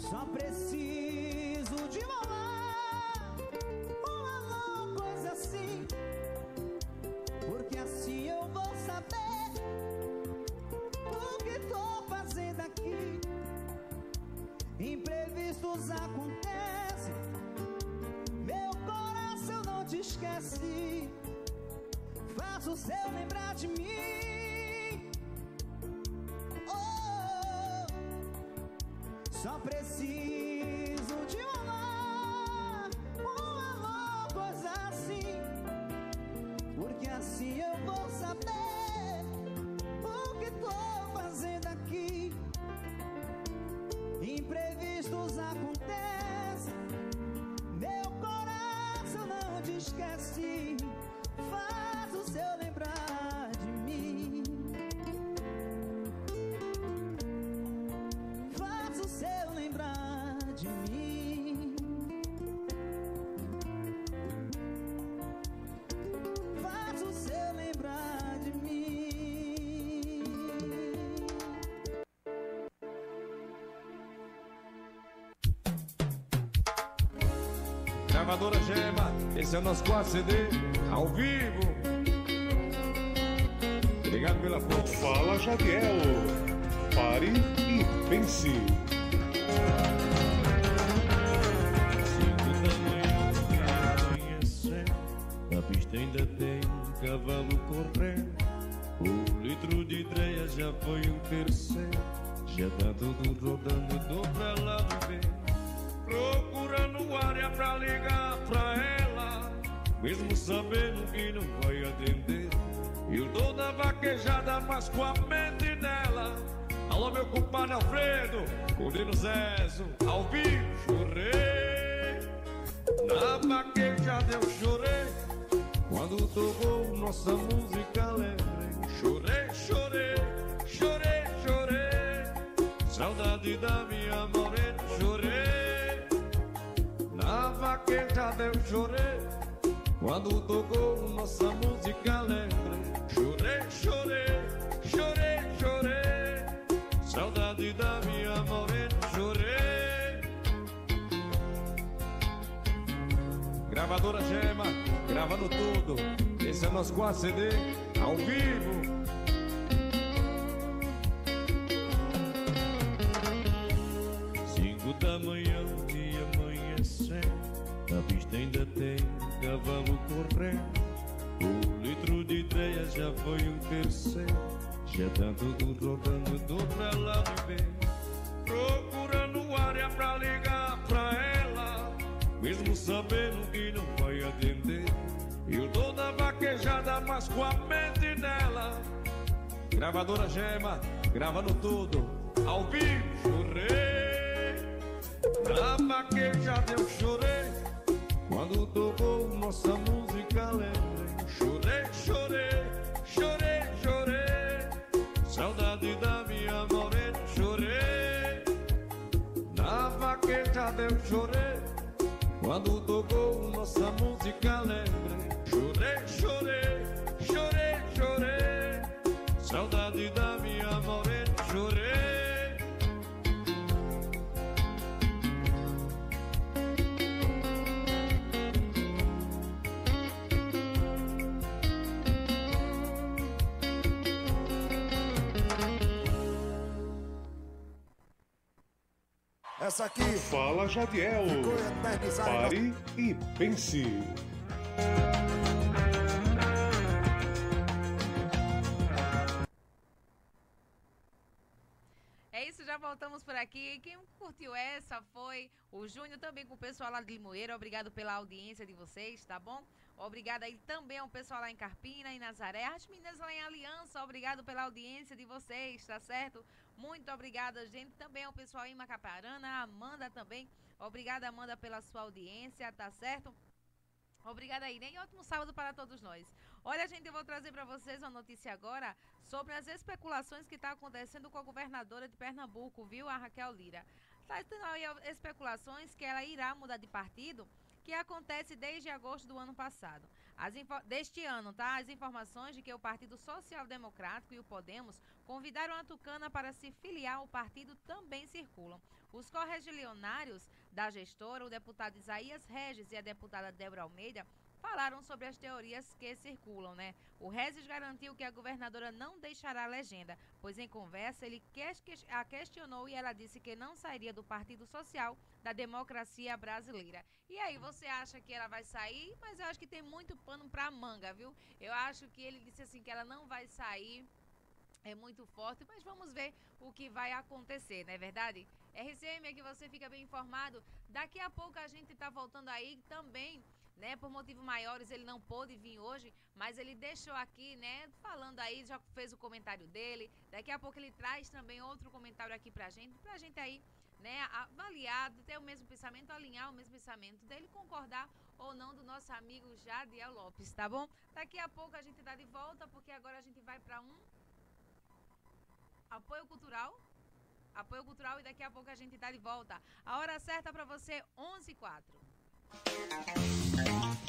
Só preciso de um olá, um alô, coisa assim. Porque assim eu vou saber o que tô fazendo aqui. Imprevistos acontecem, meu coração não te esquece. Faço o seu lembrar de mim. Só preciso Gravadora Gema, esse é o nosso quarto CD, ao vivo. Obrigado pela força. Fala Jadiel. Pare e pense. Na pista ainda tem cavalo correndo. O litro de dreia já foi um terceiro. Já tá tudo rodando, mesmo sabendo que não vai atender. Eu tô da vaquejada, mas com a mente nela. Alô, meu compadre Alfredo, Condino Zezo, ao vivo, chorei. Na vaquejada eu chorei, quando tocou nossa música lembrei. Chorei, chorei, chorei, chorei. Saudade da minha morena, chorei. Na vaquejada eu chorei, quando tocou nossa música lembrei. Chorei, chorei, chorei, chorei. Saudade da minha morena, chorei. Gravadora Gema, gravando tudo. Esse é nosso quarto CD, ao vivo. Cinco da manhã e amanhecendo. Na pista ainda tem cavalo correndo. O litro de dreia já foi um terceiro. Já tá tudo rodando, tô pra lá ver. Procurando área pra ligar pra ela, mesmo sabendo que não vai atender. Eu tô da vaquejada, mas com a mente nela. Gravadora Gema, gravando tudo, ao vivo, chorei. Na vaquejada eu chorei, quando tocou nossa música lembrei. Chorei, chorei, chorei, chorei. Saudade da minha morena, chorei. Na vaquejada eu chorei, quando tocou nossa música lembrei. Chorei, chorei, chorei, chorei. Saudade da Essa aqui. Fala Jadiel. Pare e pense. Voltamos por aqui. Quem curtiu essa foi o Júnior, também com o pessoal lá de Limoeiro. Obrigado pela audiência de vocês, tá bom? Obrigado aí também ao pessoal lá em Carpina e Nazaré. As meninas lá em Aliança, obrigado pela audiência de vocês, tá certo? Muito obrigada, gente. Também ao pessoal em Macaparana, a Amanda também. Obrigada, Amanda, pela sua audiência, tá certo? Obrigada aí? E ótimo sábado para todos nós. Olha, gente, eu vou trazer para vocês uma notícia agora sobre as especulações que está acontecendo com a governadora de Pernambuco, viu? A Raquel Lira. Está tendo aí especulações que ela irá mudar de partido, que acontece desde agosto do ano passado. deste ano, tá? As informações de que o Partido Social Democrático e o Podemos convidaram a Tucana para se filiar ao partido também circulam. Os correligionários da gestora, o deputado Isaías Regis e a deputada Débora Almeida, falaram sobre as teorias que circulam, né? O Regis garantiu que a governadora não deixará a legenda, pois em conversa ele a questionou e ela disse que não sairia do Partido Social da Democracia Brasileira. E aí, você acha que ela vai sair? Mas eu acho que tem muito pano pra manga, viu? Eu acho que ele disse assim que ela não vai sair. É muito forte, mas vamos ver o que vai acontecer, não é verdade? RCM é que você fica bem informado. Daqui a pouco a gente tá voltando aí também né? Por motivos maiores ele não pôde vir hoje, mas ele deixou aqui, né? Falando aí, já fez o comentário dele. Daqui a pouco ele traz também outro comentário aqui pra gente, pra gente aí, né? Avaliar, ter o mesmo pensamento, alinhar o mesmo pensamento dele, concordar ou não do nosso amigo Jadiel Lopes, tá bom? Daqui a pouco a gente tá de volta, porque agora a gente vai para um apoio cultural. Apoio cultural e daqui a pouco a gente tá de volta. A hora certa para você, 11 h 04.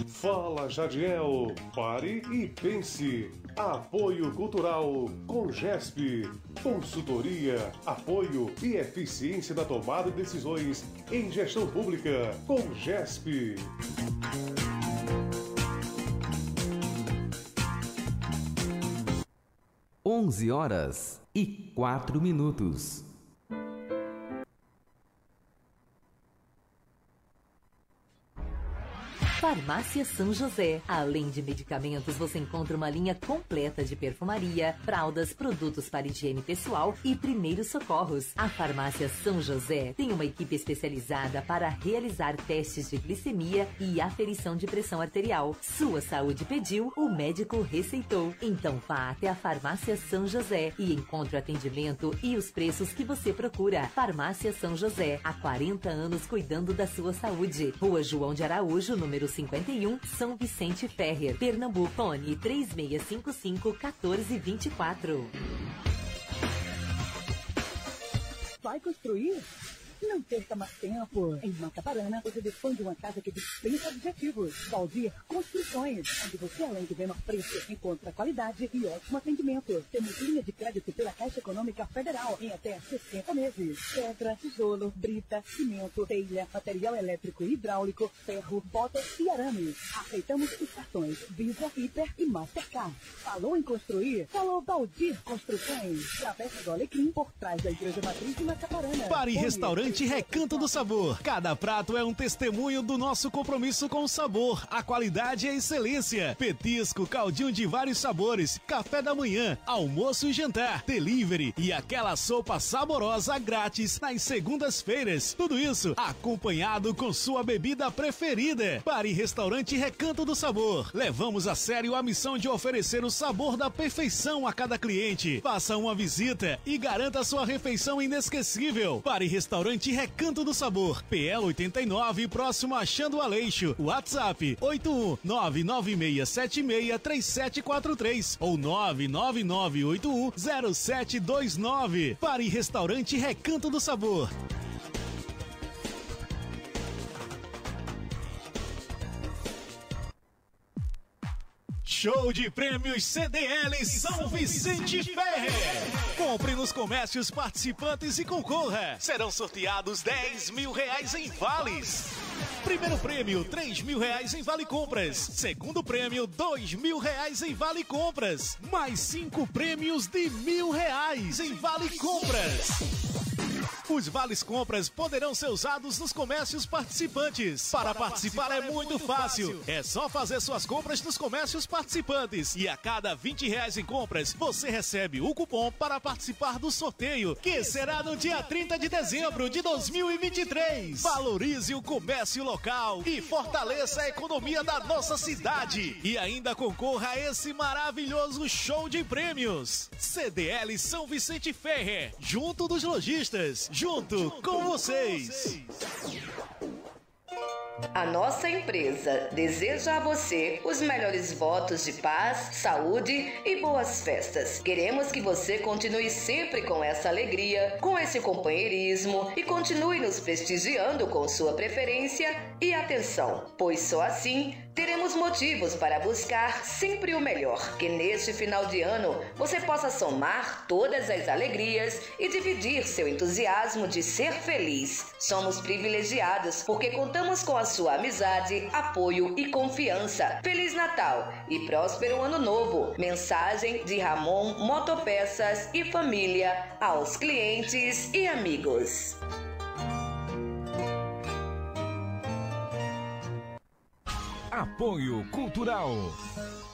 Fala Jadiel, pare e pense. Apoio Cultural com GESP. Consultoria, apoio e eficiência da tomada de decisões em gestão pública com GESP. Onze horas e quatro minutos. Farmácia São José. Além de medicamentos, você encontra uma linha completa de perfumaria, fraldas, produtos para higiene pessoal e primeiros socorros. A Farmácia São José tem uma equipe especializada para realizar testes de glicemia e aferição de pressão arterial. Sua saúde pediu, o médico receitou. Então vá até a Farmácia São José e encontre o atendimento e os preços que você procura. Farmácia São José, há 40 anos cuidando da sua saúde. Rua João de Araújo, número 51, São Vicente Ferrer, Pernambuco. Fone 3655 1424. Vai construir? Não perca mais tempo. Em Macaparana, você dispõe de uma casa que dispensa objetivos. Valdir Construções, onde você, além do menor preço, encontra qualidade e ótimo atendimento. Temos linha de crédito pela Caixa Econômica Federal em até 60 meses. Pedra, tijolo, brita, cimento, telha, material elétrico e hidráulico, ferro, botas e arames. Aceitamos os cartões Visa, Hiper e Mastercard. Falou em construir? Falou Valdir Construções. Travessa do Alecrim, por trás da Igreja Matriz de Macaparana. Pare Restaurante Restaurante Recanto do Sabor. Cada prato é um testemunho do nosso compromisso com o sabor, a qualidade e a excelência. Petisco, caldinho de vários sabores, café da manhã, almoço e jantar, delivery e aquela sopa saborosa grátis nas segundas-feiras. Tudo isso acompanhado com sua bebida preferida. Pare Restaurante Recanto do Sabor. Levamos a sério a missão de oferecer o sabor da perfeição a cada cliente. Faça uma visita e garanta sua refeição inesquecível. Pare Restaurante Restaurante Recanto do Sabor, PL 89, próximo a Chando Aleixo. WhatsApp 81996763743 ou 999810729. Pare Restaurante Recanto do Sabor. Show de prêmios CDL São Vicente Ferre. Compre nos comércios participantes e concorra. Serão sorteados 10 mil reais em vales. Primeiro prêmio, 3 mil reais em vale compras. Segundo prêmio, 2 mil reais em vale compras. Mais cinco prêmios de mil reais em vale compras. Os vales compras poderão ser usados nos comércios participantes. Para participar é muito fácil. É só fazer suas compras nos comércios participantes. E a cada 20 reais em compras, você recebe o cupom para participar do sorteio, que será no dia 30 de dezembro de 2023. Valorize o comércio local e fortaleça a economia da nossa cidade. E ainda concorra a esse maravilhoso show de prêmios. CDL São Vicente Ferrer, junto dos lojistas junto com vocês. A nossa empresa deseja a você os melhores votos de paz, saúde e boas festas. Queremos que você continue sempre com essa alegria, com esse companheirismo e continue nos prestigiando com sua preferência e atenção, pois só assim teremos motivos para buscar sempre o melhor. Que neste final de ano você possa somar todas as alegrias e dividir seu entusiasmo de ser feliz. Somos privilegiados porque contamos com a sua amizade, apoio e confiança. Feliz Natal e próspero Ano Novo. Mensagem de Ramon Motopeças e família aos clientes e amigos. Apoio Cultural.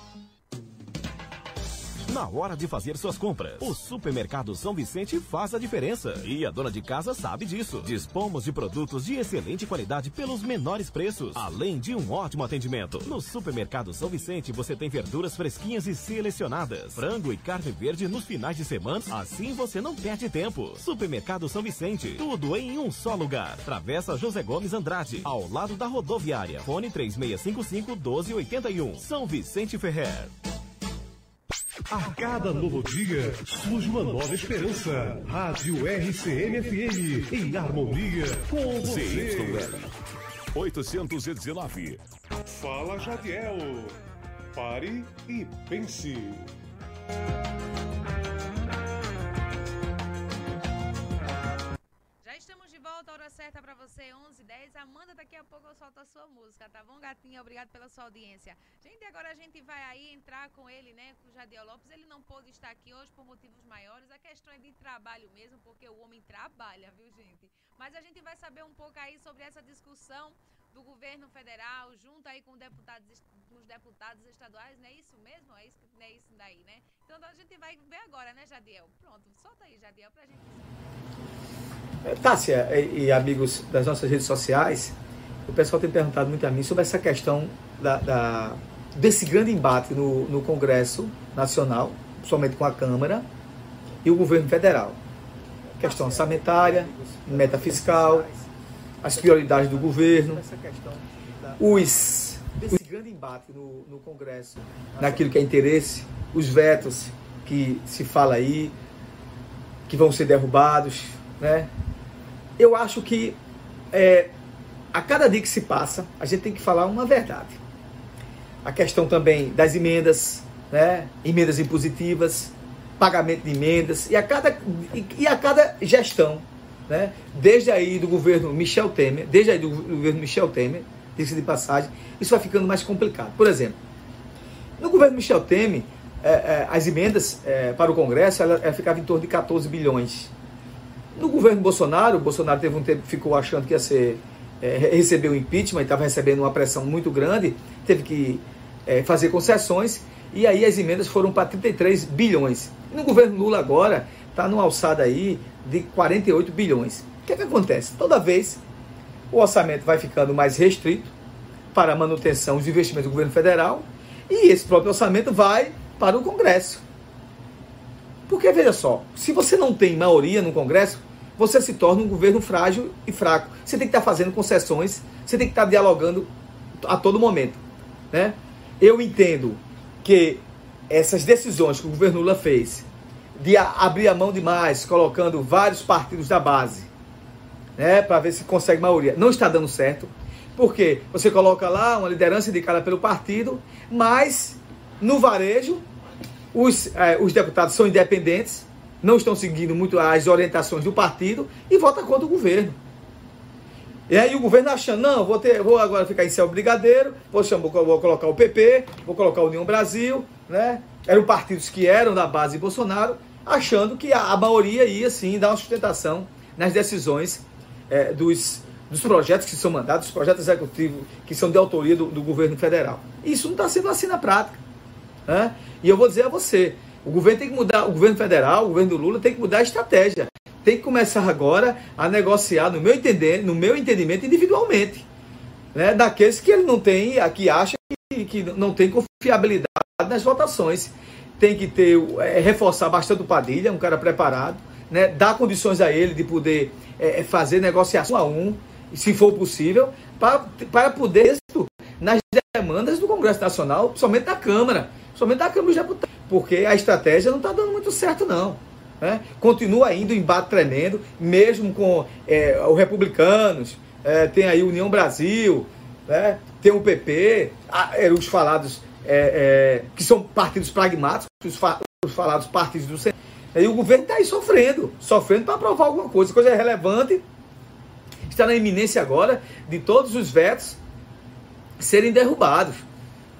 Na hora de fazer suas compras, o Supermercado São Vicente faz a diferença. E a dona de casa sabe disso. Dispomos de produtos de excelente qualidade pelos menores preços, além de um ótimo atendimento. No Supermercado São Vicente você tem verduras fresquinhas e selecionadas, frango e carne verde nos finais de semana, assim você não perde tempo. Supermercado São Vicente, tudo em um só lugar. Travessa José Gomes Andrade, ao lado da rodoviária. Fone 3655 1281. São Vicente Ferrer. A cada novo dia surge uma nova esperança. Rádio RCM-FM, em harmonia com você. ZYL 819. Fala, Jadiel. Pare e pense. Volta, hora certa pra você, 11h10. Amanda, daqui a pouco eu solto a sua música, tá bom, gatinha? Obrigado pela sua audiência. Gente, agora a gente vai aí entrar com ele, né, com o Jadiel Lopes. Ele não pôde estar aqui hoje por motivos maiores. A questão é de trabalho mesmo, porque o homem trabalha, viu, gente? Mas a gente vai saber um pouco aí sobre essa discussão do governo federal, junto aí com deputados, os deputados estaduais, não é isso mesmo? É isso, é isso daí, né? Então a gente vai ver agora, né, Jadiel? Pronto, solta aí, Jadiel, pra gente Tássia e, e amigos das nossas redes sociais, o pessoal tem perguntado muito a mim sobre essa questão da, da- desse grande embate no, no Congresso Nacional, somente com a Câmara e o governo federal. Questão orçamentária, meta fiscal, as prioridades do governo, os, esse grande embate no, no Congresso, naquilo que é interesse, os vetos que se fala aí, que vão ser derrubados, né? Eu acho que é, a cada dia que se passa, a gente tem que falar uma verdade. A questão também das emendas, né? Emendas impositivas, pagamento de emendas e a cada e, a cada gestão, né? Desde aí do governo Michel Temer, desde aí do governo Michel Temer, diga de passagem, isso vai ficando mais complicado. Por exemplo, no governo Michel Temer, é, é, as emendas é, para o Congresso ela, ela ficava em torno de 14 bilhões. No governo Bolsonaro, o Bolsonaro teve um tempo ficou achando que ia ser é, receber o impeachment estava recebendo uma pressão muito grande, teve que é, fazer concessões e aí as emendas foram para 33 bilhões. No governo Lula agora está numa alçada aí de 48 bilhões. O que, é que acontece? Toda vez o orçamento vai ficando mais restrito para a manutenção dos investimentos do governo federal e esse próprio orçamento vai para o Congresso. Porque, veja só, se você não tem maioria no Congresso, você se torna um governo frágil e fraco. Você tem que estar fazendo concessões, você tem que estar dialogando a todo momento. Né? Eu entendo que essas decisões que o governo Lula fez de abrir a mão demais, colocando vários partidos da base, né, para ver se consegue maioria, não está dando certo. Porque você coloca lá uma liderança indicada pelo partido, mas no varejo os, eh, os deputados são independentes, não estão seguindo muito as orientações do partido e vota contra o governo. E aí o governo achando, não, vou, ter, vou agora ficar em céu brigadeiro, vou, chamar, vou colocar o PP, vou colocar a União Brasil, né? Eram partidos que eram da base de Bolsonaro, achando que a, a maioria ia sim dar uma sustentação nas decisões eh, dos, dos projetos que são mandados, dos projetos executivos que são de autoria do, do governo federal. Isso não está sendo assim na prática. Né? E eu vou dizer a você, o governo tem que mudar, o governo federal, o governo do Lula tem que mudar a estratégia. Tem que começar agora a negociar, no meu entender, no meu entendimento, individualmente. Né? Daqueles que ele não tem, que acha que, que não tem confiabilidade nas votações. Tem que ter, é, reforçar bastante o Padilha, um cara preparado, né? dar condições a ele de poder é, fazer negociação a um, se for possível, para, poder nas demandas do Congresso Nacional, principalmente da Câmara, somente da Câmara dos Deputados, porque a estratégia não está dando muito certo, não. Né? Continua ainda o embate tremendo, mesmo com é, os republicanos, é, tem aí União Brasil, né? tem o PP, é, os falados é, é, que são partidos pragmáticos, os, fa os falados partidos do centro. E o governo está aí sofrendo, sofrendo para aprovar alguma coisa, coisa relevante. Está na iminência agora de todos os vetos serem derrubados.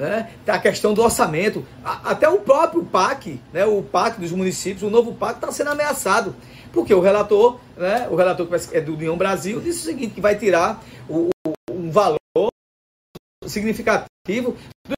Né? A questão do orçamento. até o próprio PAC, né? o PAC dos municípios, o novo PAC está sendo ameaçado. Porque o relator, né? o relator que é do União Brasil, disse o seguinte, que vai tirar o, o, um valor significativo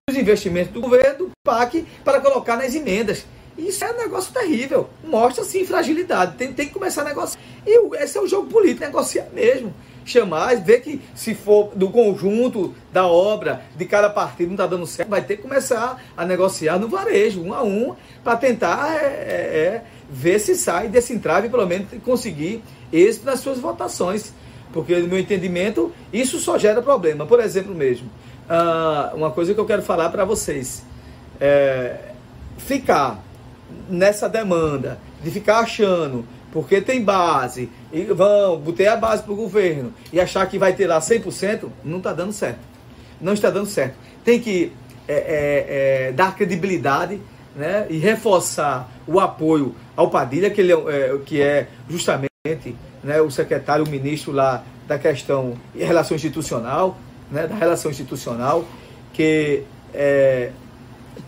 dos investimentos do governo, do PAC, para colocar nas emendas. Isso é um negócio terrível. Mostra, sim, fragilidade. Tem, tem que começar a negociar. E esse é o jogo político, negociar mesmo. Chamar, ver que se for do conjunto da obra, de cada partido não está dando certo, vai ter que começar a negociar no varejo, um a um, para tentar é, é, é, ver se sai desse entrave, pelo menos conseguir êxito nas suas votações. Porque, no meu entendimento, isso só gera problema. Por exemplo, mesmo, uh, uma coisa que eu quero falar para vocês. É, ficar nessa demanda de ficar achando, porque tem base, e vão, botei a base para o governo e achar que vai ter lá 100%, não está dando certo. Não está dando certo. Tem que é, é, é, dar credibilidade né, e reforçar o apoio ao Padilha, que, ele é, é que é justamente né, o secretário, o ministro lá da questão de relação institucional, né, da relação institucional, que é,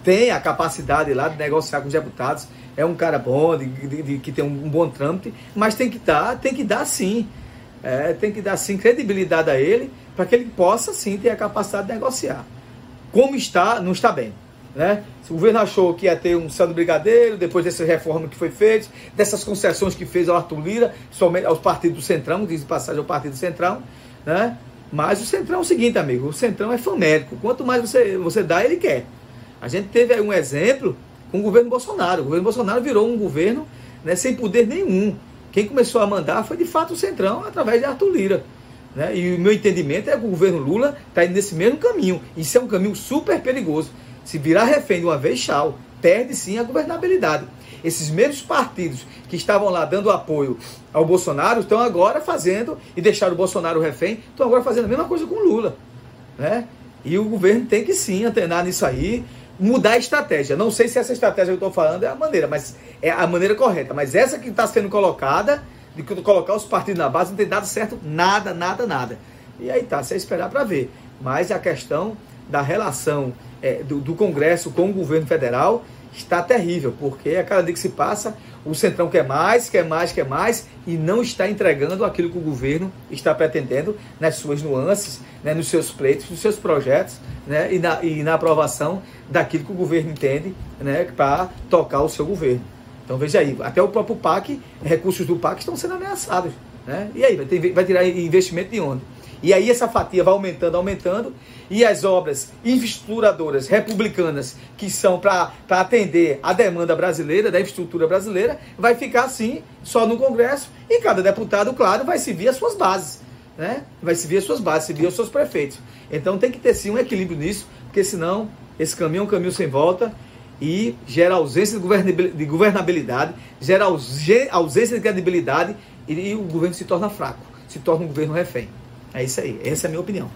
tem a capacidade lá de negociar com os deputados, é um cara bom, de, de, de que tem um, bom trâmite, mas tem que dar, tem que dar sim. É, tem que dar sim credibilidade a ele para que ele possa sim ter a capacidade de negociar. Como está, não está bem. Né? O governo achou que ia ter um saldo brigadeiro, depois dessa reforma que foi feita, dessas concessões que fez ao Arthur Lira, somente aos partidos do Centrão, diz passagem ao Partido do Centrão, né? Mas o Centrão é o seguinte, amigo, o Centrão é famélico. Quanto mais você, você dá, ele quer. A gente teve aí um exemplo com o governo Bolsonaro. O governo Bolsonaro virou um governo né, sem poder nenhum. Quem começou a mandar foi de fato o Centrão, através de Arthur Lira. Né? E o meu entendimento é que o governo Lula está indo nesse mesmo caminho. Isso é um caminho super perigoso. Se virar refém de uma vez, tchau. Perde sim a governabilidade. Esses mesmos partidos que estavam lá dando apoio ao Bolsonaro estão agora fazendo, e deixaram o Bolsonaro refém, estão agora fazendo a mesma coisa com o Lula. Né? E o governo tem que sim antenar nisso aí, mudar a estratégia. Não sei se essa estratégia que eu estou falando é a maneira, mas é a maneira correta. Mas essa que está sendo colocada, de colocar os partidos na base, não tem dado certo nada, nada, nada. E aí tá, você esperar para ver. Mas a questão da relação é, do, do, Congresso com o governo federal está terrível, porque a cada dia que se passa, o Centrão quer mais, quer mais, quer mais, e não está entregando aquilo que o governo está pretendendo nas suas nuances, né, nos seus pleitos, nos seus projetos, né, e, na, e na aprovação daquilo que o governo entende né, para tocar o seu governo. Então veja aí, até o próprio PAC, recursos do PAC estão sendo ameaçados. Né? E aí, vai, ter, vai tirar investimento de onde? E aí essa fatia vai aumentando, aumentando, e as obras infraestruturadoras republicanas, que são para atender a demanda brasileira, da infraestrutura brasileira, vai ficar assim, só no Congresso, e cada deputado, claro, vai seguir as suas bases. Né? Vai seguir as suas bases, seguir os seus prefeitos. Então tem que ter sim um equilíbrio nisso, porque senão esse caminho é um caminho sem volta e gera ausência de governabilidade, gera ausência de credibilidade e o governo se torna fraco, se torna um governo refém. É isso aí, essa é a minha opinião.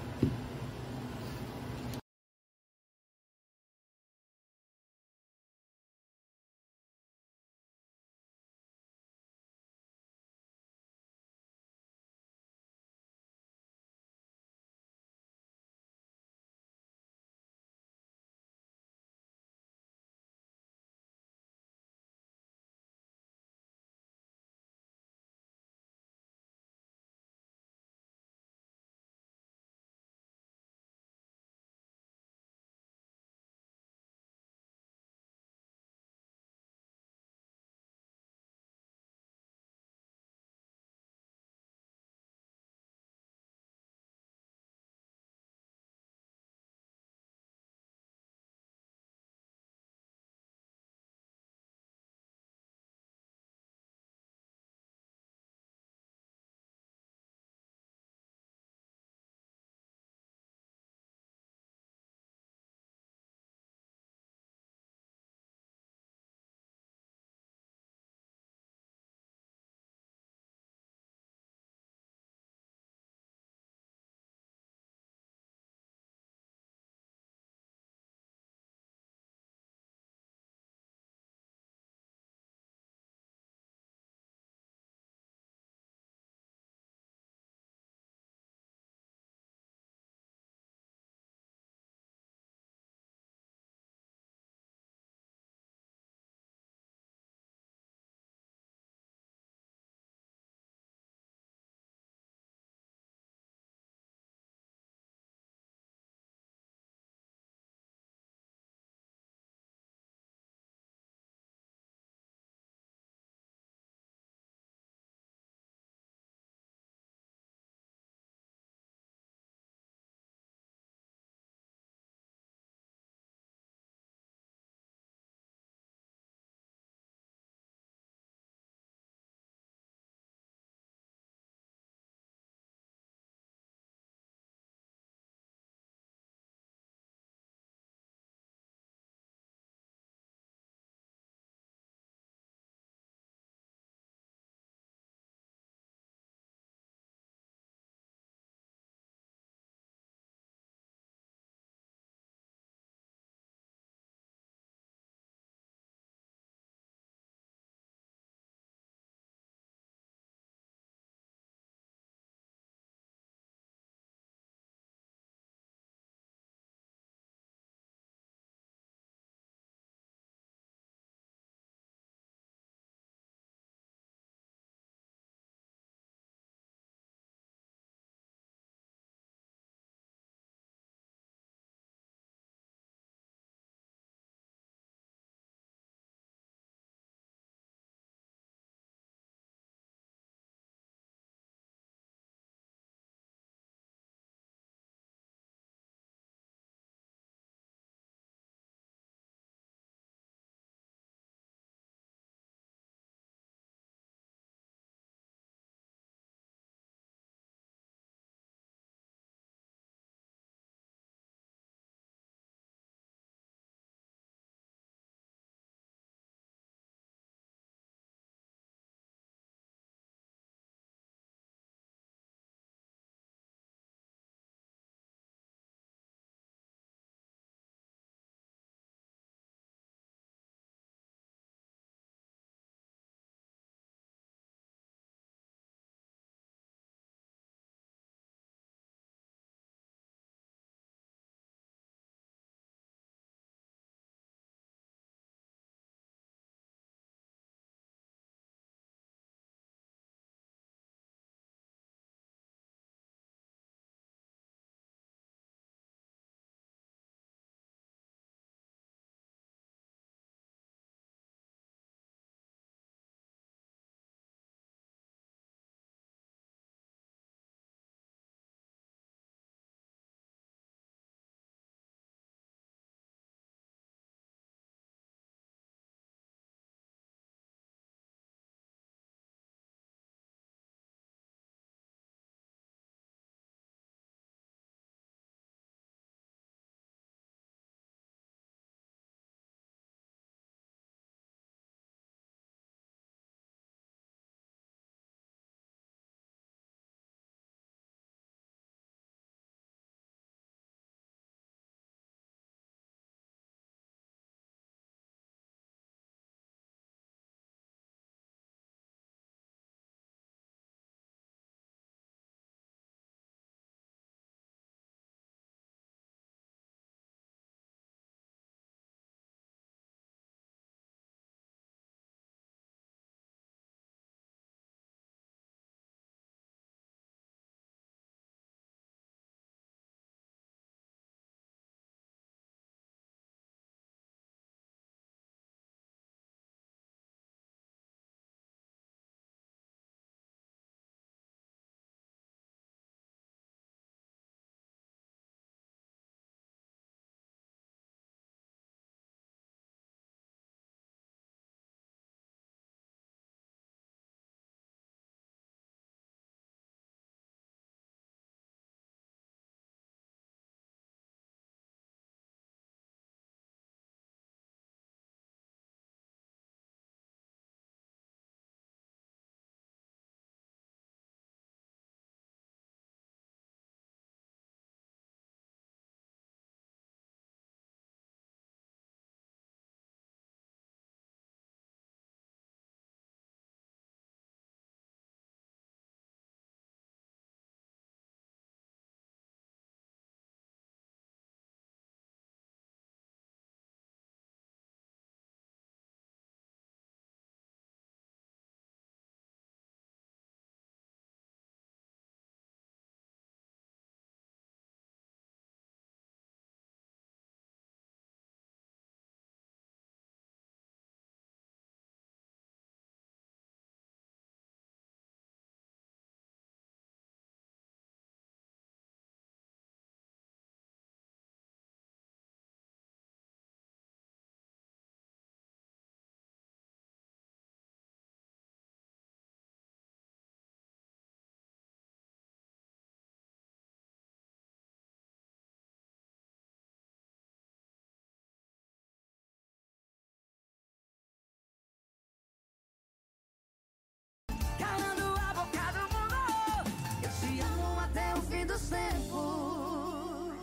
Meus tempos.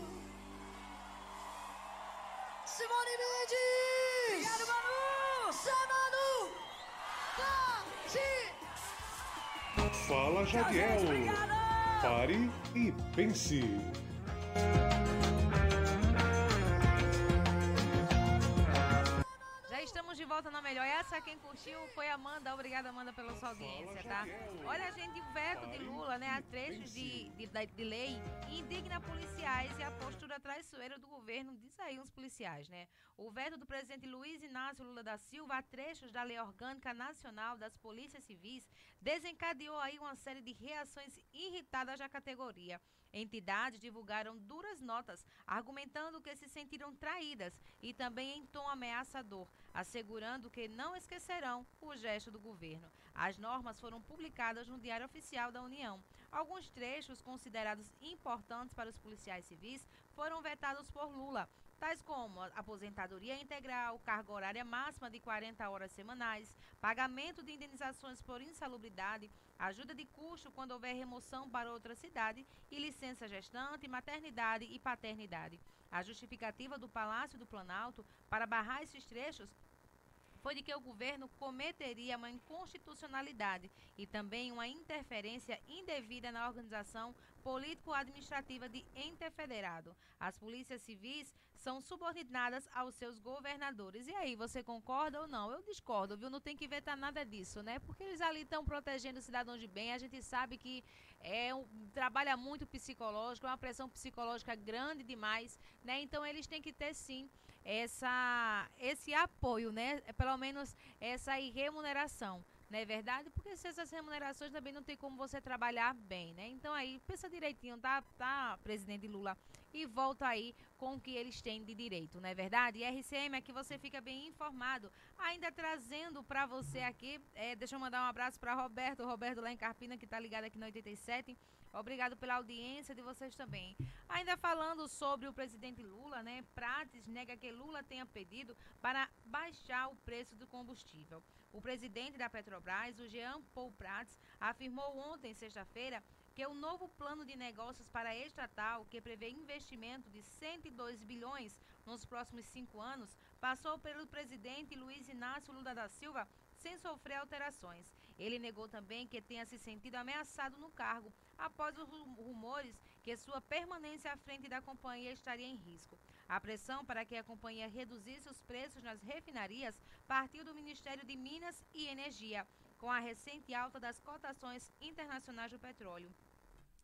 Simone Mendes! Obrigado, Manu! Sábado! Tarde! Fala Jadiel. Pare e pense. Volta na melhor. Essa quem curtiu foi a Amanda. Obrigada, Amanda, pela sua audiência, tá? Olha, gente, o veto de Lula, né? A trechos de, de, de, de lei indigna policiais e a postura traiçoeira do governo, diz aí uns policiais, né? O veto do presidente Luiz Inácio Lula da Silva a trechos da Lei Orgânica Nacional das Polícias Civis desencadeou aí uma série de reações irritadas da categoria. Entidades divulgaram duras notas, argumentando que se sentiram traídas e também em tom ameaçador, assegurando que não esquecerão o gesto do governo. As normas foram publicadas no Diário Oficial da União. Alguns trechos considerados importantes para os policiais civis foram vetados por Lula, tais como aposentadoria integral, carga horária máxima de 40 horas semanais, pagamento de indenizações por insalubridade, ajuda de custo quando houver remoção para outra cidade e licença gestante, maternidade e paternidade. A justificativa do Palácio do Planalto para barrar esses trechos foi de que o governo cometeria uma inconstitucionalidade e também uma interferência indevida na organização político-administrativa de ente federado. As polícias civis são subordinadas aos seus governadores. E aí, você concorda ou não? Eu discordo, viu? Não tem que vetar nada disso, né? Porque eles ali estão protegendo o cidadão de bem. A gente sabe que é um, trabalha muito psicológico, é uma pressão psicológica grande demais, né? Então eles têm que ter sim essa esse apoio, né? Pelo menos essa remuneração. Não é verdade? Porque se essas remunerações também não tem como você trabalhar bem, né? Então aí, pensa direitinho, tá, tá, presidente Lula? E volta aí com o que eles têm de direito, não é verdade? E RCM aqui você fica bem informado. Ainda trazendo para você aqui, é, deixa eu mandar um abraço para Roberto, Roberto lá em Carpina, que tá ligado aqui no 87. Obrigado pela audiência de vocês também. Ainda falando sobre o presidente Lula, né? Prates nega que Lula tenha pedido para baixar o preço do combustível. O presidente da Petrobras, o Jean Paul Prats, afirmou ontem, sexta-feira, que o novo plano de negócios para a estatal, que prevê investimento de 102 bilhões nos próximos cinco anos, passou pelo presidente Luiz Inácio Lula da Silva sem sofrer alterações. Ele negou também que tenha se sentido ameaçado no cargo após os rumores que sua permanência à frente da companhia estaria em risco. A pressão para que a companhia reduzisse os preços nas refinarias partiu do Ministério de Minas e Energia, com a recente alta das cotações internacionais do petróleo.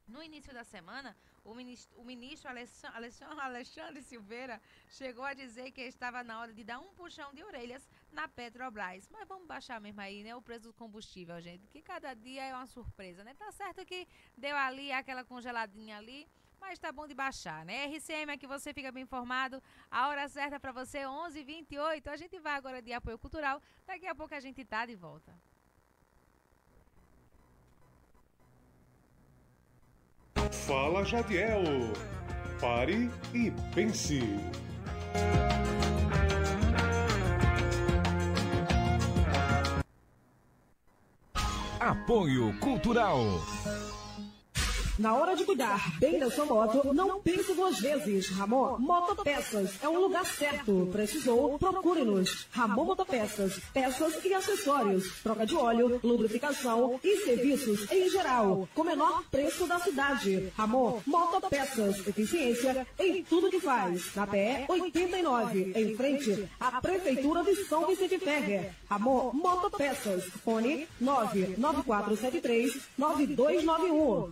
No início da semana, o ministro, o ministro Alexandre, Silveira chegou a dizer que estava na hora de dar um puxão de orelhas na Petrobras. Mas vamos baixar mesmo aí, né? O preço do combustível, gente. Que cada dia é uma surpresa, né? Tá certo que deu ali aquela congeladinha ali, mas tá bom de baixar, né? RCM aqui você fica bem informado. A hora certa para você, 11h28. A gente vai agora de apoio cultural. Daqui a pouco a gente tá de volta. Fala Jadiel. Pare e pense. Apoio Cultural. Na hora de cuidar bem da sua moto, não pense duas vezes. Ramon Motopeças é um lugar certo. Precisou? Procure-nos. Ramon Motopeças. Peças e acessórios. Troca de óleo, lubrificação e serviços em geral. Com menor preço da cidade. Ramon Motopeças. Eficiência em tudo que faz. Na PE 89, em frente à Prefeitura de São Vicente Ferrer. Ramon Motopeças. Fone 99473 9291.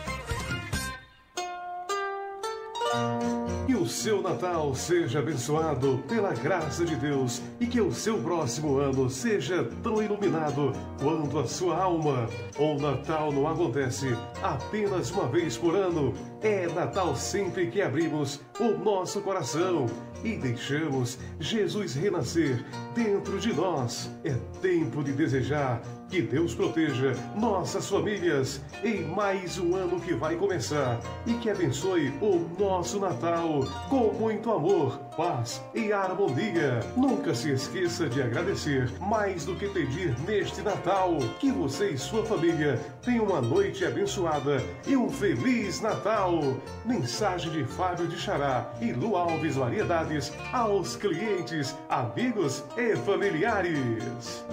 E o seu Natal seja abençoado pela graça de Deus e que o seu próximo ano seja tão iluminado quanto a sua alma. O Natal não acontece apenas uma vez por ano. É Natal sempre que abrimos o nosso coração e deixamos Jesus renascer dentro de nós. É tempo de desejar que Deus proteja nossas famílias em mais um ano que vai começar e que abençoe o nosso Natal com muito amor, paz e harmonia. Nunca se esqueça de agradecer mais do que pedir neste Natal. Que você e sua família tenham uma noite abençoada e um feliz Natal. Mensagem de Fábio de Xará e Lu Alves Variedades aos clientes, amigos e familiares.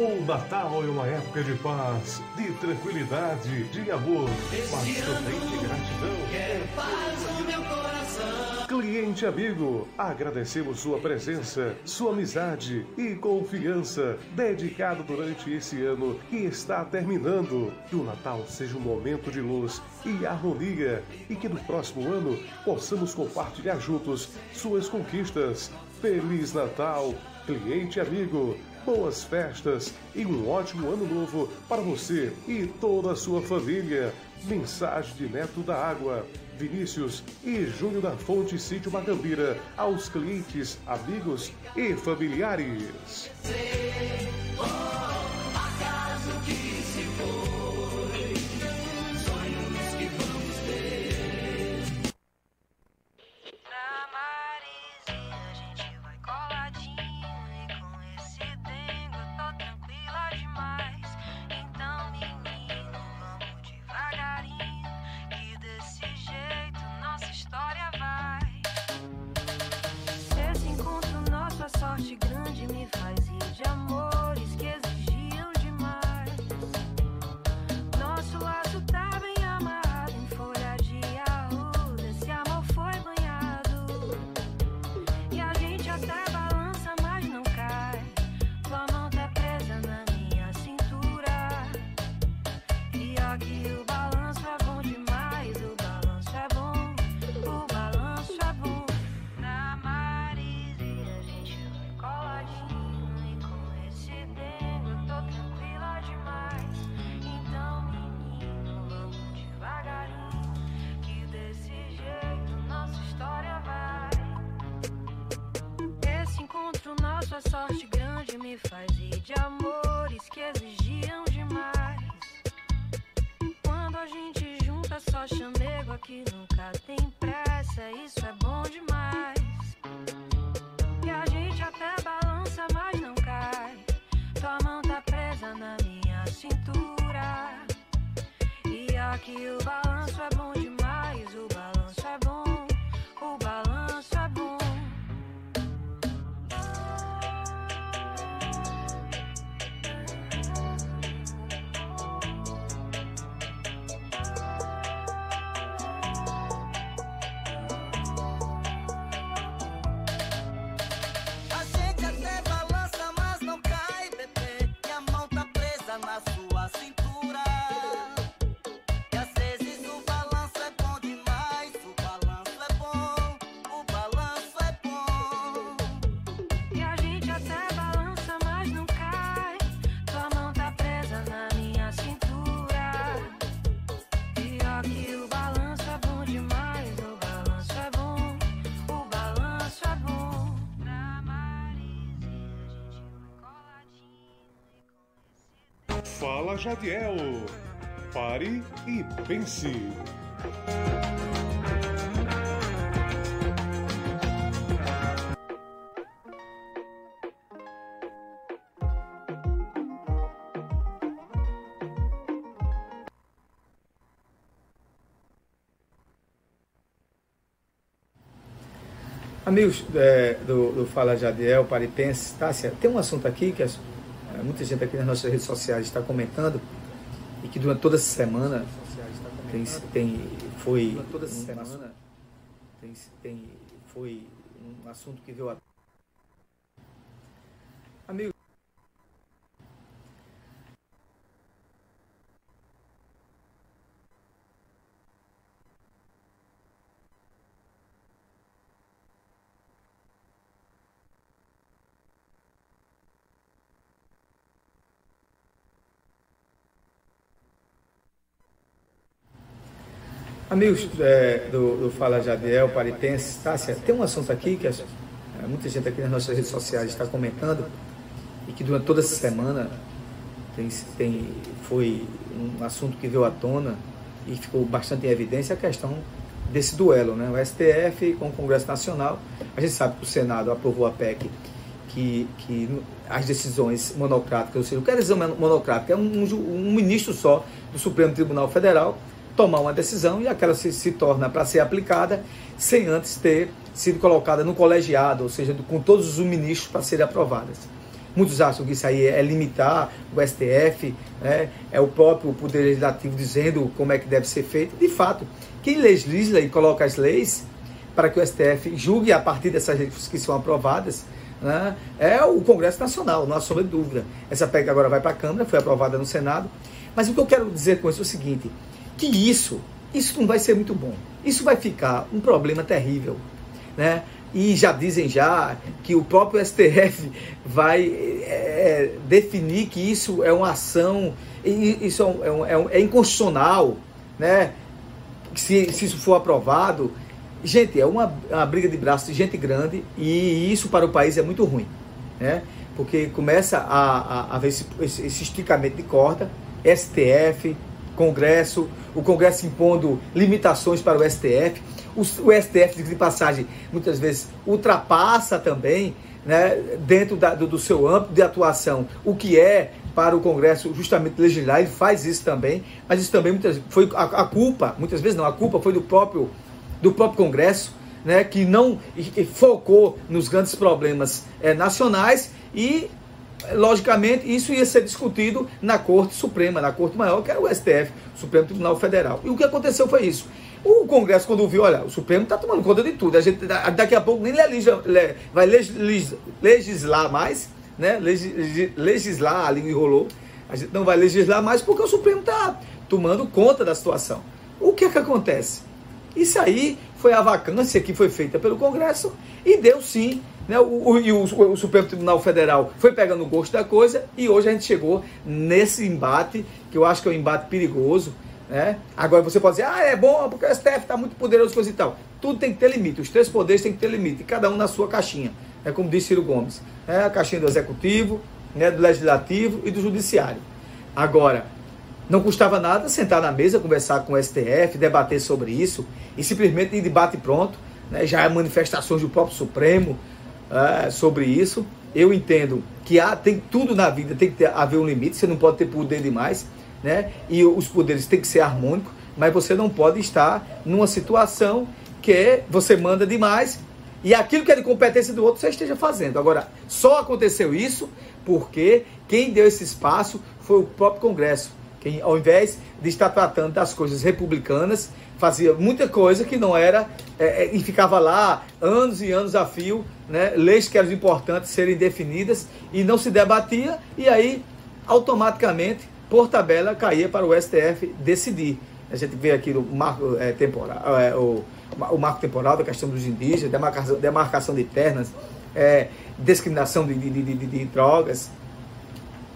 O Natal é uma época de paz, de tranquilidade, de amor, mas também de gratidão. Paz no meu coração. Cliente amigo, agradecemos sua presença, sua amizade e confiança dedicado durante esse ano que está terminando. Que o Natal seja um momento de luz e harmonia e que no próximo ano possamos compartilhar juntos suas conquistas. Feliz Natal, cliente amigo. Boas festas e um ótimo ano novo para você e toda a sua família. Mensagem de Neto da Água, Vinícius e Júnior da Fonte Sítio Macambira aos clientes, amigos e familiares. Jadiel. Pare e pense. Amigos é, do, do Fala Jadiel, Paripense, Tássia, tem um assunto aqui que é, muita gente aqui nas nossas redes sociais está comentando e que durante toda essa semana tem, tem, foi toda essa um semana assunto- tem, tem, foi um assunto que veio a Amigo, Amigos é, do, do Fala Jadiel, Paritense, Tássia, tem um assunto aqui que é, muita gente aqui nas nossas redes sociais está comentando e que durante toda essa semana tem, tem, foi um assunto que veio à tona e ficou bastante em evidência a questão desse duelo, né? O STF com o Congresso Nacional. A gente sabe que o Senado aprovou a PEC que, que as decisões monocráticas, ou seja, o que é decisão monocrática? É um, um ministro só do Supremo Tribunal Federal tomar uma decisão e aquela se, se torna para ser aplicada sem antes ter sido colocada no colegiado, ou seja, com todos os ministros para serem aprovadas. Muitos acham que isso aí é limitar o STF, né? é o próprio Poder Legislativo dizendo como é que deve ser feito. De fato, quem legisla e coloca as leis para que o STF julgue a partir dessas leis que são aprovadas né? é o Congresso Nacional, não há sombra de dúvida. Essa PEC agora vai para a Câmara, foi aprovada no Senado. Mas o que eu quero dizer com isso é o seguinte: que isso, isso não vai ser muito bom. Isso vai ficar um problema terrível, né? E já dizem já que o próprio STF vai é, definir que isso é uma ação, isso é, um, é, um, é inconstitucional, né? Se, se isso for aprovado, gente, é uma, uma briga de braços de gente grande e isso para o país é muito ruim, né? Porque começa a, a, a haver esse, esse esticamento de corda, STF, Congresso, o Congresso impondo limitações para o STF. O, o STF, de passagem, muitas vezes ultrapassa também, né, dentro da, do, do seu âmbito de atuação, o que é para o Congresso justamente legislar, ele faz isso também, mas isso também muitas foi a, a culpa, muitas vezes não, a culpa foi do próprio do próprio Congresso, né, que não focou nos grandes problemas é, nacionais e logicamente, isso ia ser discutido na Corte Suprema, na Corte Maior, que era o STF, Supremo Tribunal Federal. E o que aconteceu foi isso. O Congresso, quando viu, olha, o Supremo está tomando conta de tudo. A gente, daqui a pouco nem legisla, vai legislar mais, né? legislar, a língua enrolou. A gente não vai legislar mais porque o Supremo está tomando conta da situação. O que é que acontece? Isso aí foi a vacância que foi feita pelo Congresso e deu sim né? O, e o, o, Supremo Tribunal Federal foi pegando o gosto da coisa e hoje a gente chegou nesse embate, que eu acho que é um embate perigoso. Né? Agora você pode dizer, ah, é bom porque o STF está muito poderoso, coisa e tal. Tudo tem que ter limite, os três poderes têm que ter limite, cada um na sua caixinha. É como disse Ciro Gomes, é a caixinha do Executivo, né, do Legislativo e do Judiciário. Agora, não custava nada sentar na mesa, conversar com o STF, debater sobre isso, e simplesmente em debate pronto, né, já há manifestações do próprio Supremo, uh, sobre isso. Eu entendo que há, tem tudo na vida, tem que ter, haver um limite, você não pode ter poder demais, né? E os poderes têm que ser harmônicos, mas você não pode estar numa situação que você manda demais e aquilo que é de competência do outro você esteja fazendo. Agora, só aconteceu isso porque quem deu esse espaço foi o próprio Congresso. Quem, ao invés de estar tratando das coisas republicanas, fazia muita coisa que não era é, é, e ficava lá anos e anos a fio, né, leis que eram importantes serem definidas e não se debatia e aí automaticamente por tabela caía para o STF decidir. A gente vê aqui o marco é, temporal, é, o, o, marco temporal da questão dos indígenas, demarcação, demarcação de terras, é, discriminação de, de, de, de, drogas,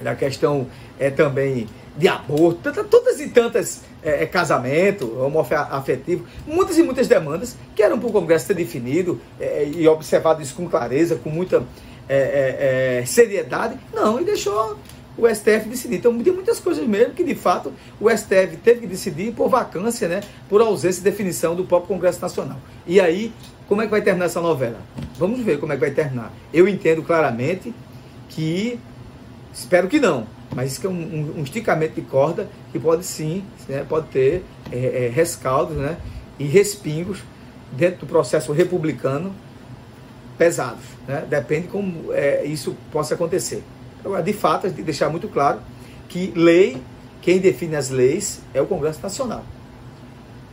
a questão é também de aborto, todas e tantas é, é, casamento, homoafetivo, muitas e muitas demandas que eram para o Congresso ter definido é, e observado isso com clareza, com muita é, é, é seriedade. Não, e deixou o STF decidir. Então, tem muitas coisas mesmo que, de fato, o STF teve que decidir por vacância, né, por ausência de definição do próprio Congresso Nacional. E aí, como é que vai terminar essa novela? Vamos ver como é que vai terminar. Eu entendo claramente que, espero que não, mas isso é um, um, um, esticamento de corda que pode sim, né, pode ter é, é, rescaldos né, e respingos dentro do processo republicano pesados. Né? Depende como é, isso possa acontecer. Agora, de fato, de deixar muito claro que lei, quem define as leis é o Congresso Nacional.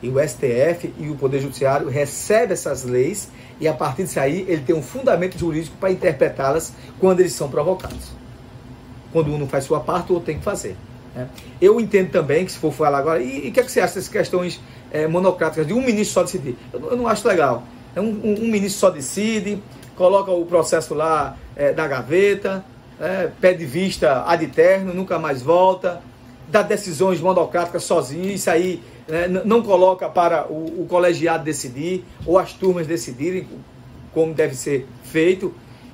E o STF e o Poder Judiciário recebem essas leis e a partir disso aí ele tem um fundamento jurídico para interpretá-las quando eles são provocados. Quando um não faz sua parte, o outro tem que fazer. Né? Eu entendo também que se for falar agora, e o que, é que você acha dessas questões é, monocráticas de um ministro só decidir? Eu, eu não acho legal. É um, um, um, ministro só decide, coloca o processo lá é, da gaveta, é, pede vista ad eterno, nunca mais volta, dá decisões monocráticas sozinho, isso aí né, não coloca para o, o colegiado decidir ou as turmas decidirem como deve ser feito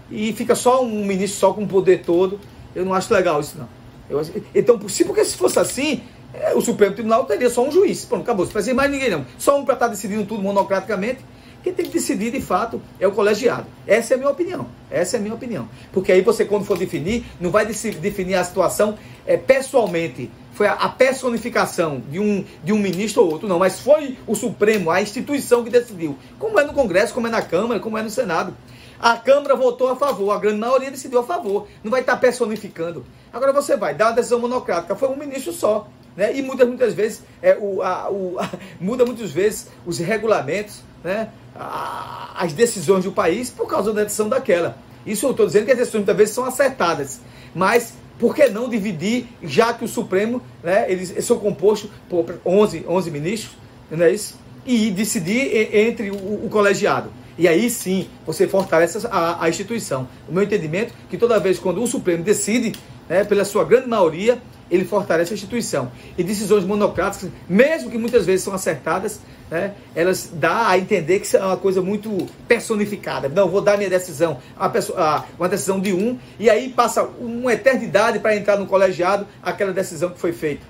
e fica só um ministro só com o poder todo. Eu não acho legal isso não. Eu acho- então, se porque se fosse assim, eh, o Supremo Tribunal teria só um juiz. Pronto, acabou. Não precisa mais ninguém não. Só um para estar decidindo tudo monocraticamente. Quem tem que decidir, de fato, é o colegiado. Essa é a minha opinião. Essa é a minha opinião. Porque aí você, quando for definir, não vai definir a situação é, pessoalmente. Foi a, a personificação de um, de um ministro ou outro, não. Mas foi o Supremo, a instituição que decidiu. Como é no Congresso, como é na Câmara, como é no Senado. A Câmara votou a favor, a grande maioria decidiu a favor. Não vai estar personificando. Agora você vai dar uma decisão monocrática. Foi um ministro só. Né? E muitas, muitas vezes, é, o, a, o, a- muda muitas vezes os regulamentos, né? a- as decisões do país por causa da decisão daquela. Isso eu estou dizendo que as decisões muitas vezes são acertadas. Mas por que não dividir, já que o Supremo, né, eles, eles são compostos por 11, 11 ministros, não é isso? E decidir entre o, o colegiado. E aí sim você fortalece a, a instituição. O meu entendimento é que toda vez quando o Supremo decide, né, pela sua grande maioria, ele fortalece a instituição. E decisões monocráticas, mesmo que muitas vezes são acertadas, né, elas dá a entender que é uma coisa muito personificada. Não, vou dar minha decisão, uma, pessoa- ah, uma decisão de um, e aí passa uma eternidade para entrar no colegiado aquela decisão que foi feita.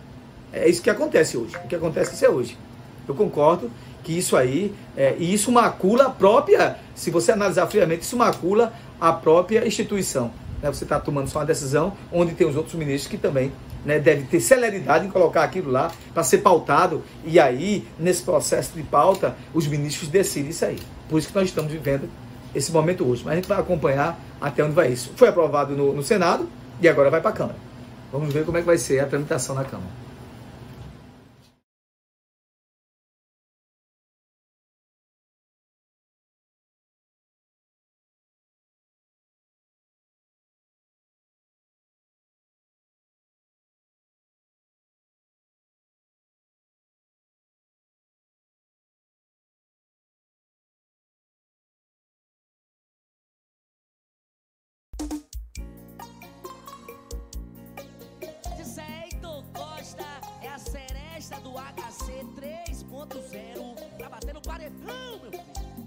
É isso que acontece hoje. O que acontece é hoje. Eu concordo que isso aí, é, e isso macula a própria, se você analisar friamente, isso macula a própria instituição. né? Você está tomando só uma decisão onde tem os outros ministros que também né, devem ter celeridade em colocar aquilo lá para ser pautado. E aí, nesse processo de pauta, os ministros decidem isso aí. Por isso que nós estamos vivendo esse momento hoje. Mas a gente vai acompanhar até onde vai isso. Foi aprovado no, no Senado e agora vai para a Câmara. Vamos ver como é que vai ser a tramitação na Câmara. Costa é a seresta do HC 3.0 pra bater no paredão, meu filho.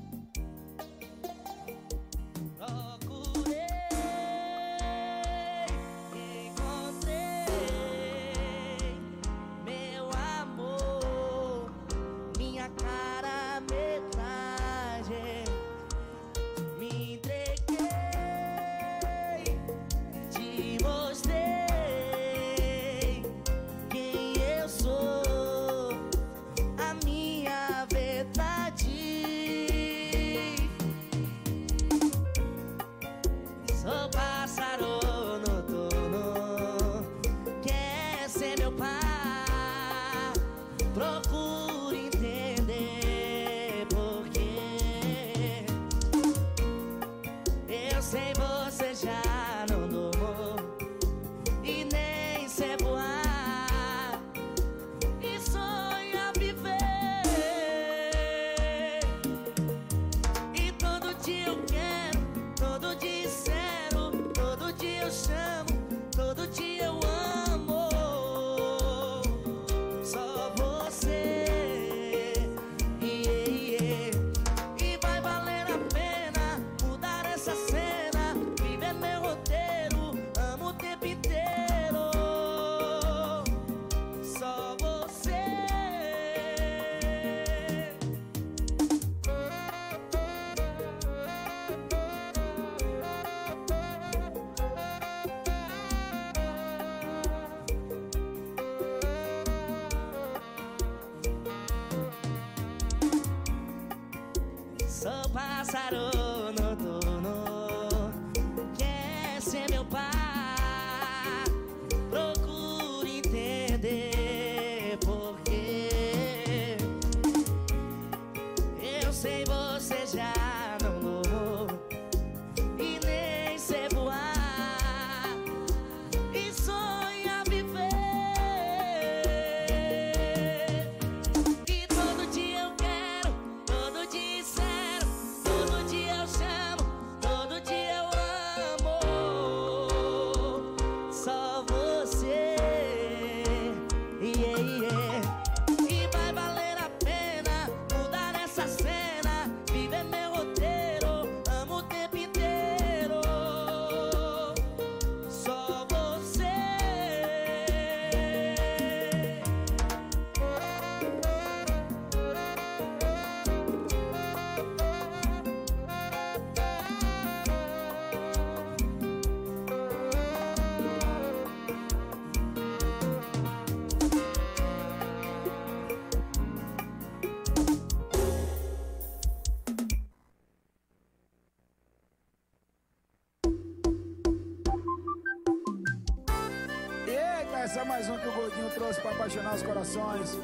Os corações.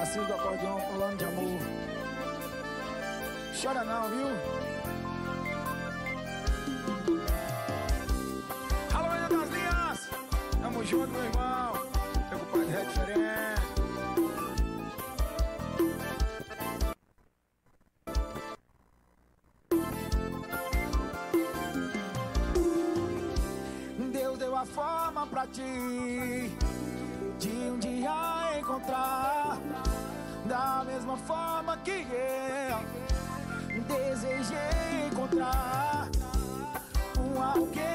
Assim do acordeão falando de amor. Chora não, viu? Encontrar da mesma forma que eu desejei encontrar um alguém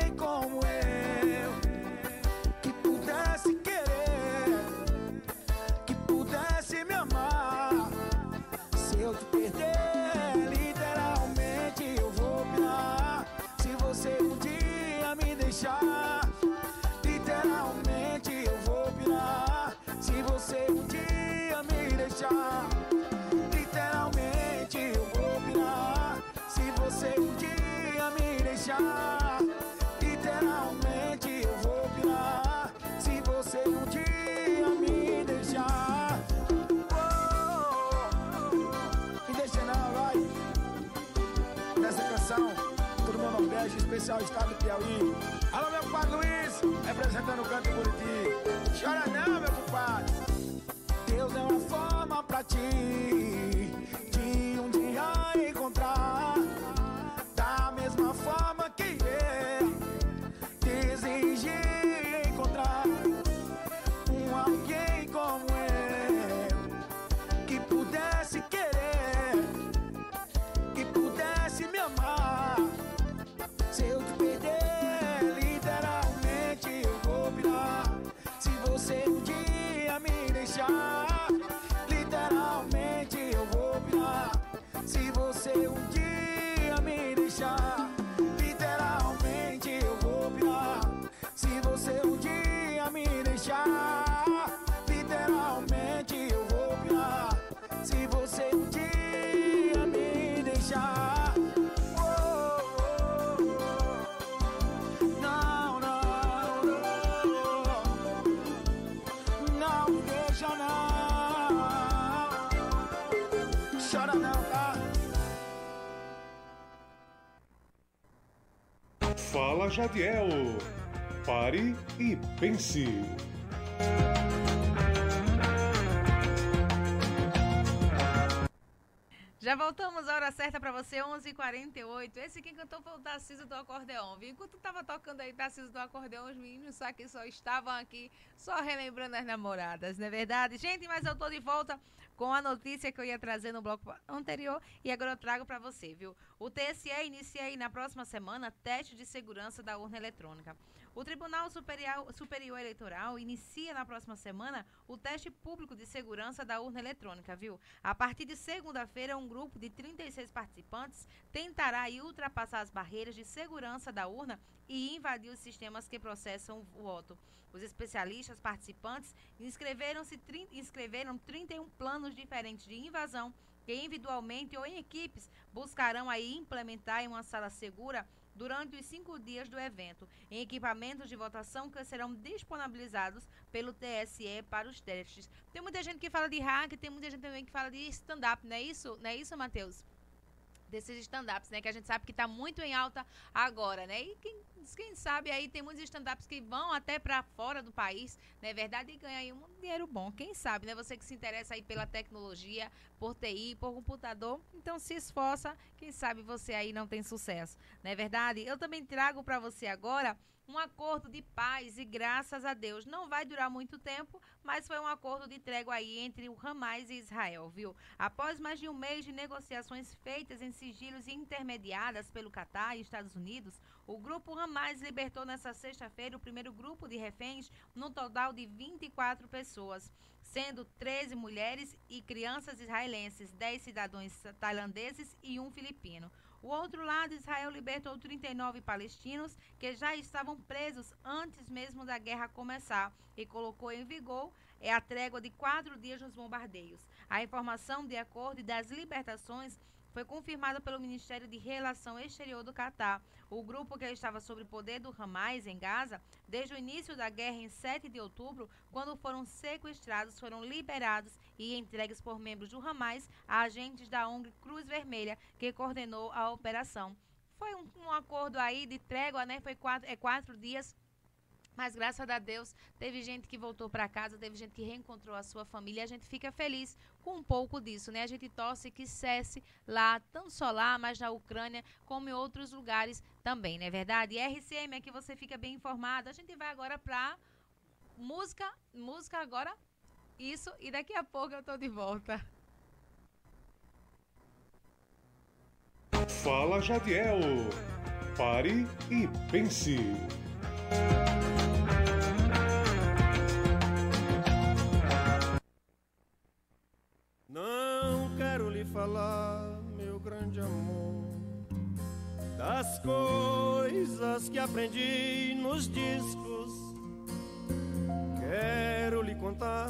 Especial estado do Piauí. Alô, meu compadre Luiz, representando o canto Buriti. Chora não, meu compadre. Deus deu uma forma pra ti Jadiel. Pare e pense. Já voltamos à hora certa pra você, 11h48. Esse quem cantou foi o Tarcísio do acordeão? Enquanto tava tocando aí Tarcísio do acordeão, os meninos só que só estavam aqui, só relembrando as namoradas, não é verdade? Gente, mas eu tô de volta com a notícia que eu ia trazer no bloco anterior e agora eu trago pra você, viu? O TSE inicia aí na próxima semana teste de segurança da urna eletrônica. O Tribunal Superior, Superior Eleitoral inicia na próxima semana o teste público de segurança da urna eletrônica, viu? A partir de segunda-feira, um grupo de 36 participantes tentará ultrapassar as barreiras de segurança da urna e invadir os sistemas que processam o voto. Os especialistas participantes inscreveram-se inscreveram 31 planos diferentes de invasão que individualmente ou em equipes buscarão aí implementar em uma sala segura durante os cinco dias do evento, em equipamentos de votação que serão disponibilizados pelo TSE para os testes. Tem muita gente que fala de hack, tem muita gente também que fala de stand-up, não é isso? Não é isso, Matheus? Desses stand-ups, né? Que a gente sabe que está muito em alta agora, né? E quem, quem sabe aí tem muitos stand-ups que vão até para fora do país, não é verdade? E ganha aí um dinheiro bom. Quem sabe, né? Você que se interessa aí pela tecnologia, por TI, por computador, então se esforça. Quem sabe você aí não tem sucesso, não é verdade? Eu também trago para você agora um acordo de paz e graças a Deus não vai durar muito tempo, mas foi um acordo de trégua aí entre o Hamas e Israel, viu? Após mais de um mês de negociações feitas em sigilos e intermediadas pelo Catar e Estados Unidos, o grupo Hamas libertou nesta sexta-feira o primeiro grupo de reféns, no total de 24 pessoas, sendo 13 mulheres e crianças israelenses, 10 cidadãos tailandeses e um filipino. O outro lado, Israel libertou 39 palestinos que já estavam presos antes mesmo da guerra começar e colocou em vigor é a trégua de quatro dias nos bombardeios. A informação de acordo das libertações foi confirmada pelo Ministério de Relação Exterior do Catar. O grupo que estava sob o poder do Hamas em Gaza, desde o início da guerra em 7 de outubro, quando foram sequestrados, foram liberados e entregues por membros do Hamas a agentes da ONG Cruz Vermelha, que coordenou a operação. Foi um, um acordo aí de trégua, né? Foi quatro, é, quatro dias mas graças a Deus, teve gente que voltou para casa, teve gente que reencontrou a sua família. E a gente fica feliz com um pouco disso, né? A gente torce que cesse lá, não só lá, mas na Ucrânia, como em outros lugares também, não é verdade? E RCM, aqui você fica bem informado. A gente vai agora para música, música agora, isso, e daqui a pouco eu tô de volta. Fala Jadiel. Pare e pense. Não quero lhe falar, meu grande amor, das coisas que aprendi nos discos. Quero lhe contar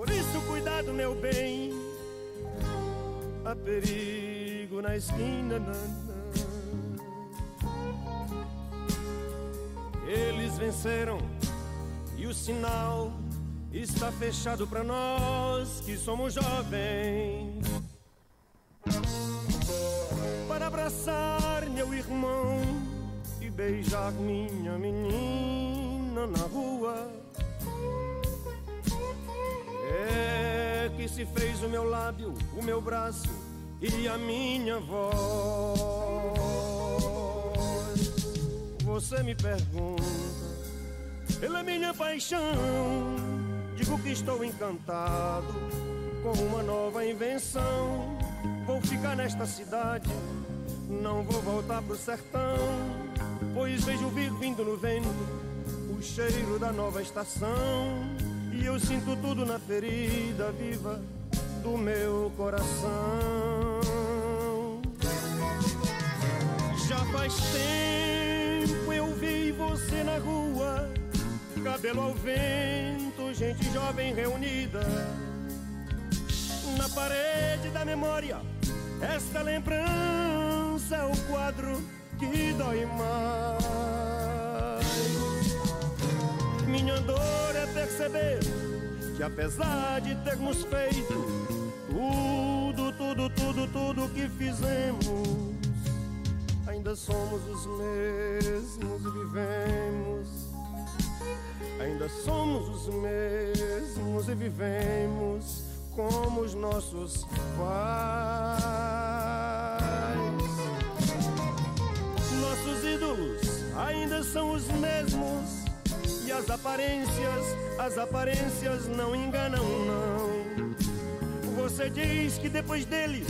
Por isso, cuidado, meu bem, há perigo na esquina. Nanã. Eles venceram e o sinal está fechado para nós que somos jovens. Para abraçar meu irmão e beijar minha menina na rua. É que se fez o meu lábio, o meu braço e a minha voz. Você me pergunta pela minha paixão. Digo que estou encantado com uma nova invenção. Vou ficar nesta cidade, não vou voltar pro sertão. Pois vejo vindo no vento o cheiro da nova estação. E eu sinto tudo na ferida viva do meu coração. Já faz tempo eu vi você na rua cabelo ao vento, gente jovem reunida. Na parede da memória, esta lembrança é o quadro que dói mais. Minha dor é perceber que apesar de termos feito tudo, tudo, tudo, tudo que fizemos, ainda somos os mesmos e vivemos Ainda somos os mesmos e vivemos como os nossos pais. Nossos ídolos ainda são os mesmos as aparências, as aparências não enganam, não. Você diz que depois deles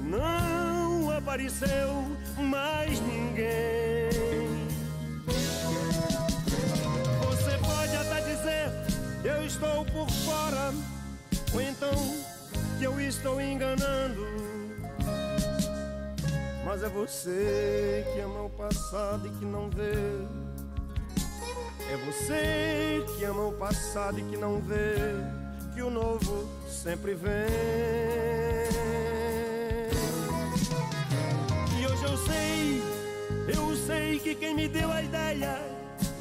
não apareceu mais ninguém. Você pode até dizer eu estou por fora, ou então que eu estou enganando. Mas é você que ama o passado e que não vê. É você que ama o passado e que não vê que o novo sempre vem. E hoje eu sei, eu sei que quem me deu a ideia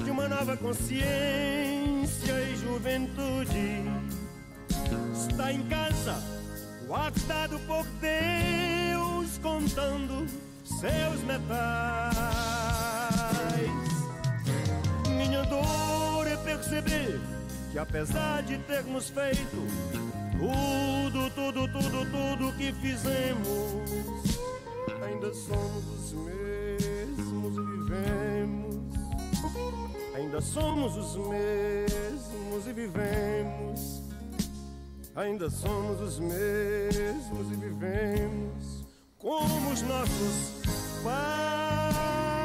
de uma nova consciência e juventude está em casa, guardado por Deus, contando seus metais. Minha dor é perceber que apesar de termos feito tudo, tudo, tudo, tudo que fizemos, ainda somos os mesmos e vivemos. Ainda somos os mesmos e vivemos. Ainda somos os mesmos e vivemos como os nossos pais.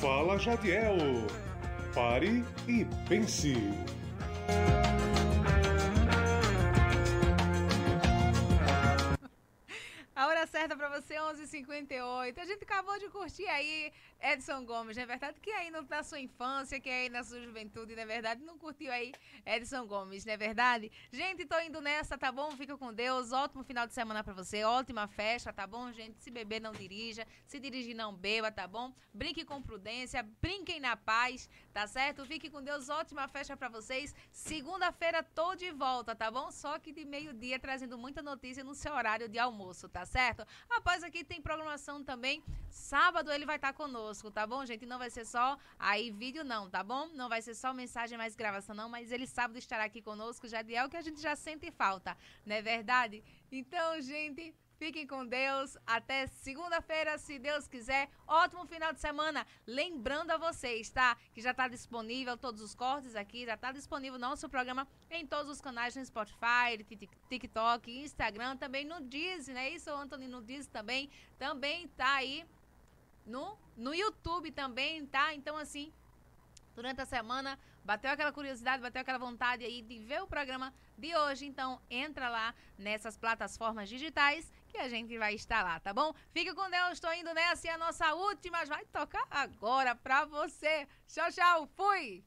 Fala Jadiel. Pare e pense. A hora certa pra você, 11h58. A gente acabou de curtir aí Edson Gomes, não é verdade? Que aí na sua infância, que aí na sua juventude, não é verdade? Não curtiu aí Edson Gomes, não é verdade? Gente, tô indo nessa, tá bom? Fica com Deus. Ótimo final de semana pra você. Ótima festa, tá bom, gente? Se beber, não dirija. Se dirigir, não beba, tá bom? Brinque com prudência. Brinquem na paz, tá certo? Fique com Deus. Ótima festa pra vocês. Segunda-feira tô de volta, tá bom? Só que de meio-dia trazendo muita notícia no seu horário de almoço, tá certo? Após aqui tem programação também. Sábado ele vai estar conosco, tá bom, gente? Não vai ser só aí vídeo, não, tá bom? Não vai ser só mensagem mais gravação, não. Mas ele sábado estará aqui conosco, Jadiel, que a gente já sente falta, não é verdade? Então, gente, Fiquem com Deus. Até segunda-feira, se Deus quiser. Ótimo final de semana. Lembrando a vocês, tá? Que já está disponível todos os cortes aqui. Já está disponível nosso programa em todos os canais no Spotify, TikTok, Instagram, também no Disney, né? Isso, Anthony, no Disney também. Também tá aí no, no YouTube também, tá? Então, assim, durante a semana, bateu aquela curiosidade, bateu aquela vontade aí de ver o programa de hoje, então entra lá nessas plataformas digitais que a gente vai estar lá, tá bom? Fica com Deus, estou indo nessa e a nossa última vai tocar agora pra você. Tchau, tchau, fui!